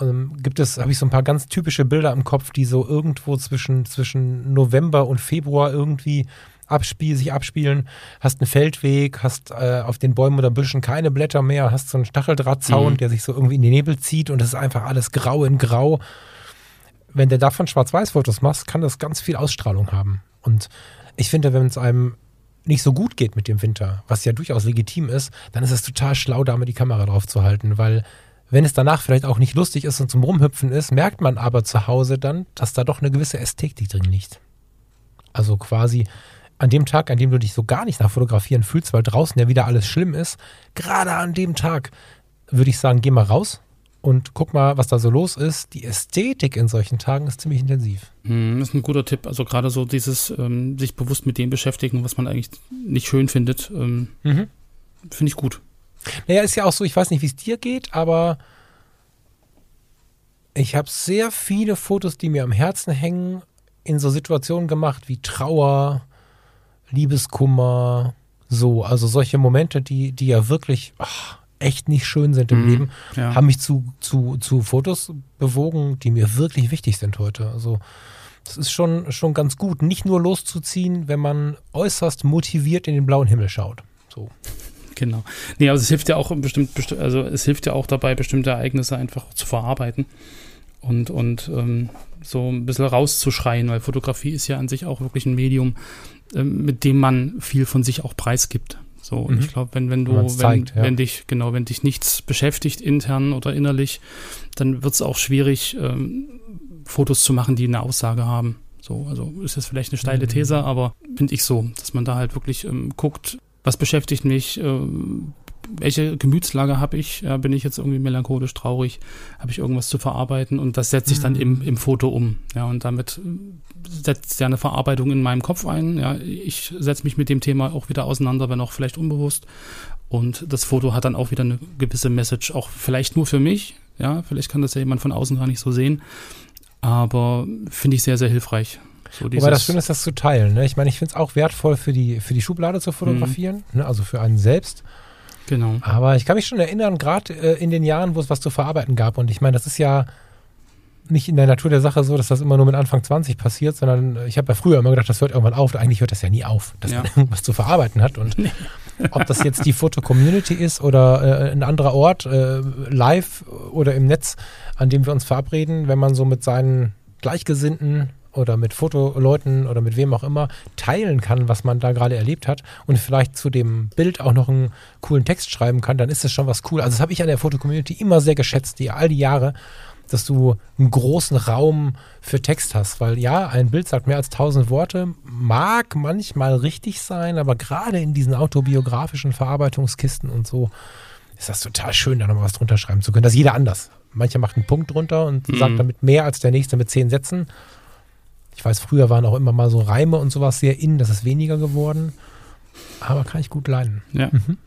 ähm, gibt es, habe ich so ein paar ganz typische Bilder im Kopf, die so irgendwo zwischen, zwischen November und Februar irgendwie abspiel, sich abspielen. Hast einen Feldweg, hast äh, auf den Bäumen oder Büschen keine Blätter mehr, hast so einen Stacheldrahtzaun, mhm. der sich so irgendwie in den Nebel zieht und es ist einfach alles grau in grau. Wenn du davon Schwarz-Weiß-Fotos machst, kann das ganz viel Ausstrahlung haben. Und ich finde, wenn es einem nicht so gut geht mit dem Winter, was ja durchaus legitim ist, dann ist es total schlau, da mal die Kamera drauf zu halten, weil wenn es danach vielleicht auch nicht lustig ist und zum Rumhüpfen ist, merkt man aber zu Hause dann, dass da doch eine gewisse Ästhetik drin liegt. Also quasi an dem Tag, an dem du dich so gar nicht nach Fotografieren fühlst, weil draußen ja wieder alles schlimm ist, gerade an dem Tag würde ich sagen, geh mal raus und guck mal, was da so los ist. Die Ästhetik in solchen Tagen ist ziemlich intensiv. Hm, das ist ein guter Tipp. Also gerade so dieses ähm, sich bewusst mit dem beschäftigen, was man eigentlich nicht schön findet, ähm, mhm. finde ich gut. Naja, ist ja auch so, ich weiß nicht, wie es dir geht, aber ich habe sehr viele Fotos, die mir am Herzen hängen, in so Situationen gemacht wie Trauer, Liebeskummer, so. Also solche Momente, die, die ja wirklich ach, echt nicht schön sind im mhm, Leben, ja. haben mich zu, zu, zu Fotos bewogen, die mir wirklich wichtig sind heute. Also das ist schon, schon ganz gut, nicht nur loszuziehen, wenn man äußerst motiviert in den blauen Himmel schaut. So. Genau. Nee, aber es hilft ja auch bestimmt, also es hilft ja auch dabei, bestimmte Ereignisse einfach zu verarbeiten und, und ähm, so ein bisschen rauszuschreien, weil Fotografie ist ja an sich auch wirklich ein Medium, ähm, mit dem man viel von sich auch preisgibt. So, mhm. ich glaube, wenn, wenn du, wenn, zeigt, ja. wenn dich, genau, wenn dich nichts beschäftigt, intern oder innerlich, dann wird es auch schwierig, ähm, Fotos zu machen, die eine Aussage haben. So, also ist das vielleicht eine steile mhm. These, aber finde ich so, dass man da halt wirklich ähm, guckt, was beschäftigt mich, äh, welche Gemütslage habe ich, ja, bin ich jetzt irgendwie melancholisch, traurig, habe ich irgendwas zu verarbeiten und das setze ich dann mhm. im, im Foto um. Ja, und damit äh, setzt ja eine Verarbeitung in meinem Kopf ein. Ja, ich setze mich mit dem Thema auch wieder auseinander, wenn auch vielleicht unbewusst. Und das Foto hat dann auch wieder eine gewisse Message, auch vielleicht nur für mich. Ja, vielleicht kann das ja jemand von außen gar nicht so sehen. Aber finde ich sehr, sehr hilfreich. So Wobei das Schöne ist, das zu teilen. Ne? Ich meine, ich finde es auch wertvoll für die, für die Schublade zu fotografieren, mhm. ne? also für einen selbst. Genau. Aber ich kann mich schon erinnern, gerade äh, in den Jahren, wo es was zu verarbeiten gab. Und ich meine, das ist ja nicht in der Natur der Sache so, dass das immer nur mit Anfang 20 passiert, sondern ich habe ja früher immer gedacht, das hört irgendwann auf. Eigentlich hört das ja nie auf, dass Ja. man <laughs> irgendwas zu verarbeiten hat. Und <laughs> ob das jetzt die Foto-Community ist oder äh, ein anderer Ort, äh, live oder im Netz, an dem wir uns verabreden, wenn man so mit seinen Gleichgesinnten oder mit Fotoleuten oder mit wem auch immer teilen kann, was man da gerade erlebt hat und vielleicht zu dem Bild auch noch einen coolen Text schreiben kann, dann ist das schon was cool. Also das habe ich an der Foto-Community immer sehr geschätzt, die all die Jahre, dass du einen großen Raum für Text hast, weil ja, ein Bild sagt mehr als tausend Worte, mag manchmal richtig sein, aber gerade in diesen autobiografischen Verarbeitungskisten und so ist das total schön, da nochmal was drunter schreiben zu können. Das ist jeder anders. Mancher macht einen Punkt drunter und Mhm. sagt damit mehr als der nächste mit zehn Sätzen. Ich weiß, früher waren auch immer mal so Reime und sowas sehr in, das ist weniger geworden. Aber kann ich gut leiden. Ja. Mhm.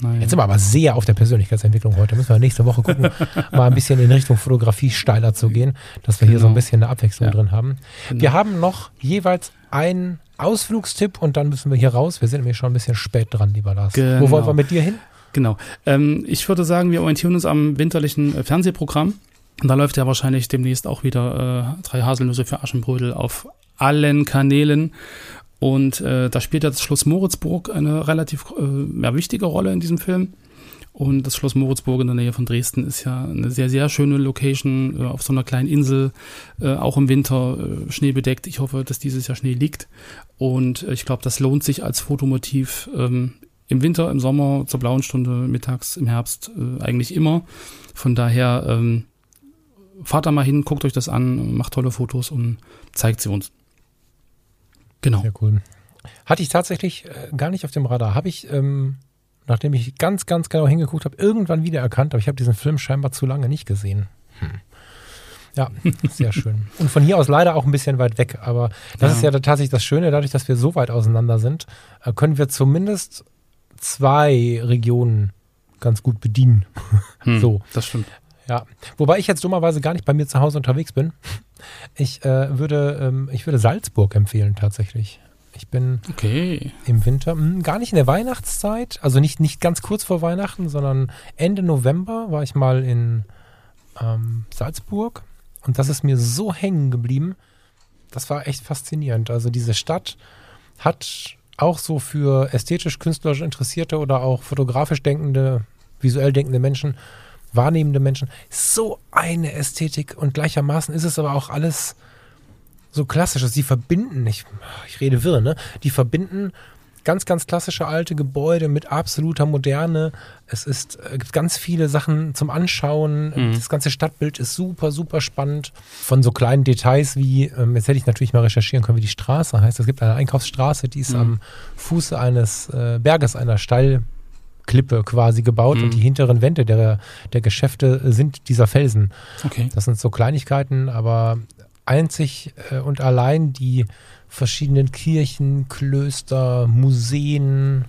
Naja. Jetzt sind wir aber sehr auf der Persönlichkeitsentwicklung heute. Müssen wir nächste Woche gucken, <laughs> mal ein bisschen in Richtung Fotografie steiler zu gehen, dass wir hier so ein Genau. bisschen eine Abwechslung Ja. drin haben. Genau. Wir haben noch jeweils einen Ausflugstipp und dann müssen wir hier raus. Wir sind nämlich schon ein bisschen spät dran, lieber Lars. Wo Genau. wollen wir mit dir hin? Genau. Ähm, ich würde sagen, wir orientieren uns am winterlichen äh, Fernsehprogramm. Und da läuft ja wahrscheinlich demnächst auch wieder äh, drei Haselnüsse für Aschenbrödel auf allen Kanälen. Und äh, da spielt ja das Schloss Moritzburg eine relativ äh, ja, wichtige Rolle in diesem Film. Und das Schloss Moritzburg in der Nähe von Dresden ist ja eine sehr, sehr schöne Location äh, auf so einer kleinen Insel, äh, auch im Winter äh, schneebedeckt. Ich hoffe, dass dieses Jahr Schnee liegt. Und äh, ich glaube, das lohnt sich als Fotomotiv ähm, im Winter, im Sommer, zur blauen Stunde, mittags, im Herbst, äh, eigentlich immer. Von daher ähm, fahrt da mal hin, guckt euch das an, macht tolle Fotos und zeigt sie uns. Genau. Sehr cool. Hatte ich tatsächlich äh, gar nicht auf dem Radar. Habe ich, ähm, nachdem ich ganz, ganz genau hingeguckt habe, irgendwann wiedererkannt, aber ich habe diesen Film scheinbar zu lange nicht gesehen. Hm. Ja, <laughs> sehr schön. Und von hier aus leider auch ein bisschen weit weg. Aber das Ja. ist ja tatsächlich das Schöne, dadurch, dass wir so weit auseinander sind, äh, können wir zumindest zwei Regionen ganz gut bedienen. <laughs> Hm, So. Das stimmt. Ja, wobei ich jetzt dummerweise gar nicht bei mir zu Hause unterwegs bin. Ich äh, würde, ähm, ich würde Salzburg empfehlen tatsächlich. Ich bin Okay. im Winter, hm, gar nicht in der Weihnachtszeit, also nicht, nicht ganz kurz vor Weihnachten, sondern Ende November war ich mal in ähm, Salzburg und das ist mir so hängen geblieben. Das war echt faszinierend. Also diese Stadt hat auch so für ästhetisch-künstlerisch Interessierte oder auch fotografisch denkende, visuell denkende Menschen, wahrnehmende Menschen, so eine Ästhetik und gleichermaßen ist es aber auch alles so klassisch. Also die verbinden, ich, ich rede wirr, ne? Die verbinden ganz, ganz klassische alte Gebäude mit absoluter Moderne. Es ist, äh, gibt ganz viele Sachen zum Anschauen. Mhm. Das ganze Stadtbild ist super, super spannend. Von so kleinen Details wie, ähm, jetzt hätte ich natürlich mal recherchieren können, wie die Straße heißt. Es gibt eine Einkaufsstraße, die ist Mhm. am Fuße eines äh, Berges, einer Steilklippe quasi gebaut Mhm. und die hinteren Wände der, der Geschäfte sind dieser Felsen. Okay. Das sind so Kleinigkeiten, aber einzig äh, und allein die verschiedenen Kirchen, Klöster, Museen.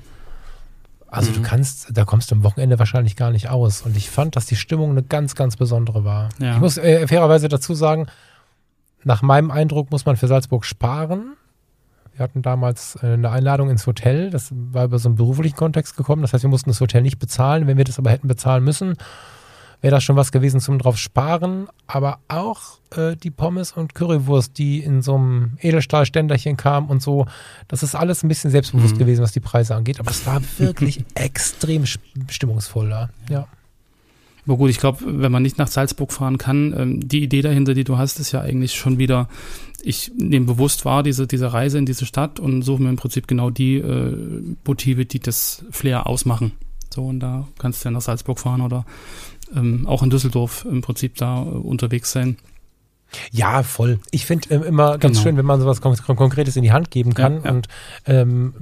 Also du Mhm. kannst, da kommst du am Wochenende wahrscheinlich gar nicht aus. Und ich fand, dass die Stimmung eine ganz, ganz besondere war. Ja. Ich muss äh, fairerweise dazu sagen, nach meinem Eindruck muss man für Salzburg sparen. Wir hatten damals äh, eine Einladung ins Hotel. Das war über so einen beruflichen Kontext gekommen. Das heißt, wir mussten das Hotel nicht bezahlen. Wenn wir das aber hätten bezahlen müssen, wäre das schon was gewesen zum drauf sparen. Aber auch äh, die Pommes und Currywurst, die in so einem Edelstahlständerchen kamen und so, das ist alles ein bisschen selbstbewusst Mhm. gewesen, was die Preise angeht. Aber es war wirklich <laughs> extrem st- stimmungsvoll da. Ja. Aber gut, ich glaube, wenn man nicht nach Salzburg fahren kann, ähm, die Idee dahinter, die du hast, ist ja eigentlich schon wieder, ich nehme bewusst wahr, diese, diese Reise in diese Stadt und suche mir im Prinzip genau die äh, Motive, die das Flair ausmachen. So, und da kannst du ja nach Salzburg fahren oder ähm, auch in Düsseldorf im Prinzip da äh, unterwegs sein. Ja, voll. Ich finde ähm, immer ganz Genau. schön, wenn man sowas Kon Kon Konkretes in die Hand geben kann. Ja, ja. Und ähm,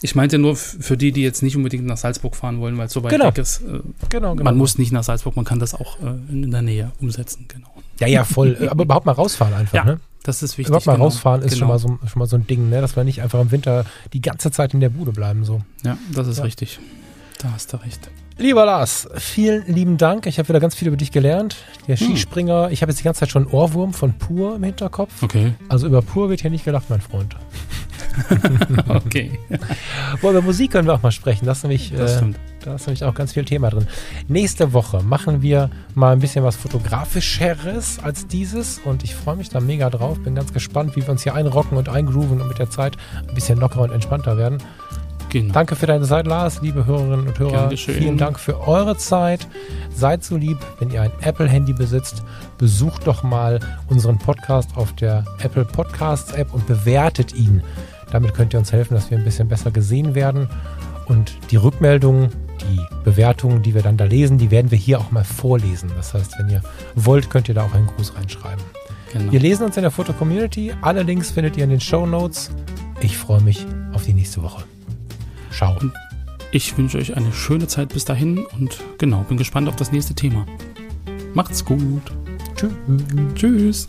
Ich meinte nur für die, die jetzt nicht unbedingt nach Salzburg fahren wollen, weil es so weit Genau. weg ist. Äh, genau, genau. Man muss nicht nach Salzburg, man kann das auch äh, in, der Nähe umsetzen, genau. Ja, ja, voll. Äh, Aber überhaupt mal rausfahren einfach, Ja, ne? Das ist wichtig. Überhaupt mal genau. rausfahren ist genau. schon, mal so, schon mal so ein Ding, ne? Dass wir nicht einfach im Winter die ganze Zeit in der Bude bleiben. So. Ja, das ist Ja. richtig. Da hast du recht. Lieber Lars, vielen lieben Dank. Ich habe wieder ganz viel über dich gelernt. Der Hm. Skispringer, ich habe jetzt die ganze Zeit schon Ohrwurm von Pur im Hinterkopf. Okay. Also über Pur wird hier nicht gelacht, mein Freund. <laughs> Okay. Boah, über Musik können wir auch mal sprechen. Das ist nämlich Das äh. Da ist nämlich auch ganz viel Thema drin. Nächste Woche machen wir mal ein bisschen was Fotografischeres als dieses und ich freue mich da mega drauf. Bin ganz gespannt, wie wir uns hier einrocken und eingrooven und mit der Zeit ein bisschen lockerer und entspannter werden. Genau. Danke für deine Zeit, Lars, liebe Hörerinnen und Hörer. Vielen Dank für eure Zeit. Seid so lieb, wenn ihr ein Apple-Handy besitzt, besucht doch mal unseren Podcast auf der Apple Podcasts App und bewertet ihn. Damit könnt ihr uns helfen, dass wir ein bisschen besser gesehen werden. Und die Rückmeldungen, die Bewertungen, die wir dann da lesen, die werden wir hier auch mal vorlesen. Das heißt, wenn ihr wollt, könnt ihr da auch einen Gruß reinschreiben. Genau. Wir lesen uns in der Foto-Community. Alle Links findet ihr in den Show Notes. Ich freue mich auf die nächste Woche. Ciao. Ich wünsche euch eine schöne Zeit bis dahin und genau, bin gespannt auf das nächste Thema. Macht's gut. Tschüss. Tschüss.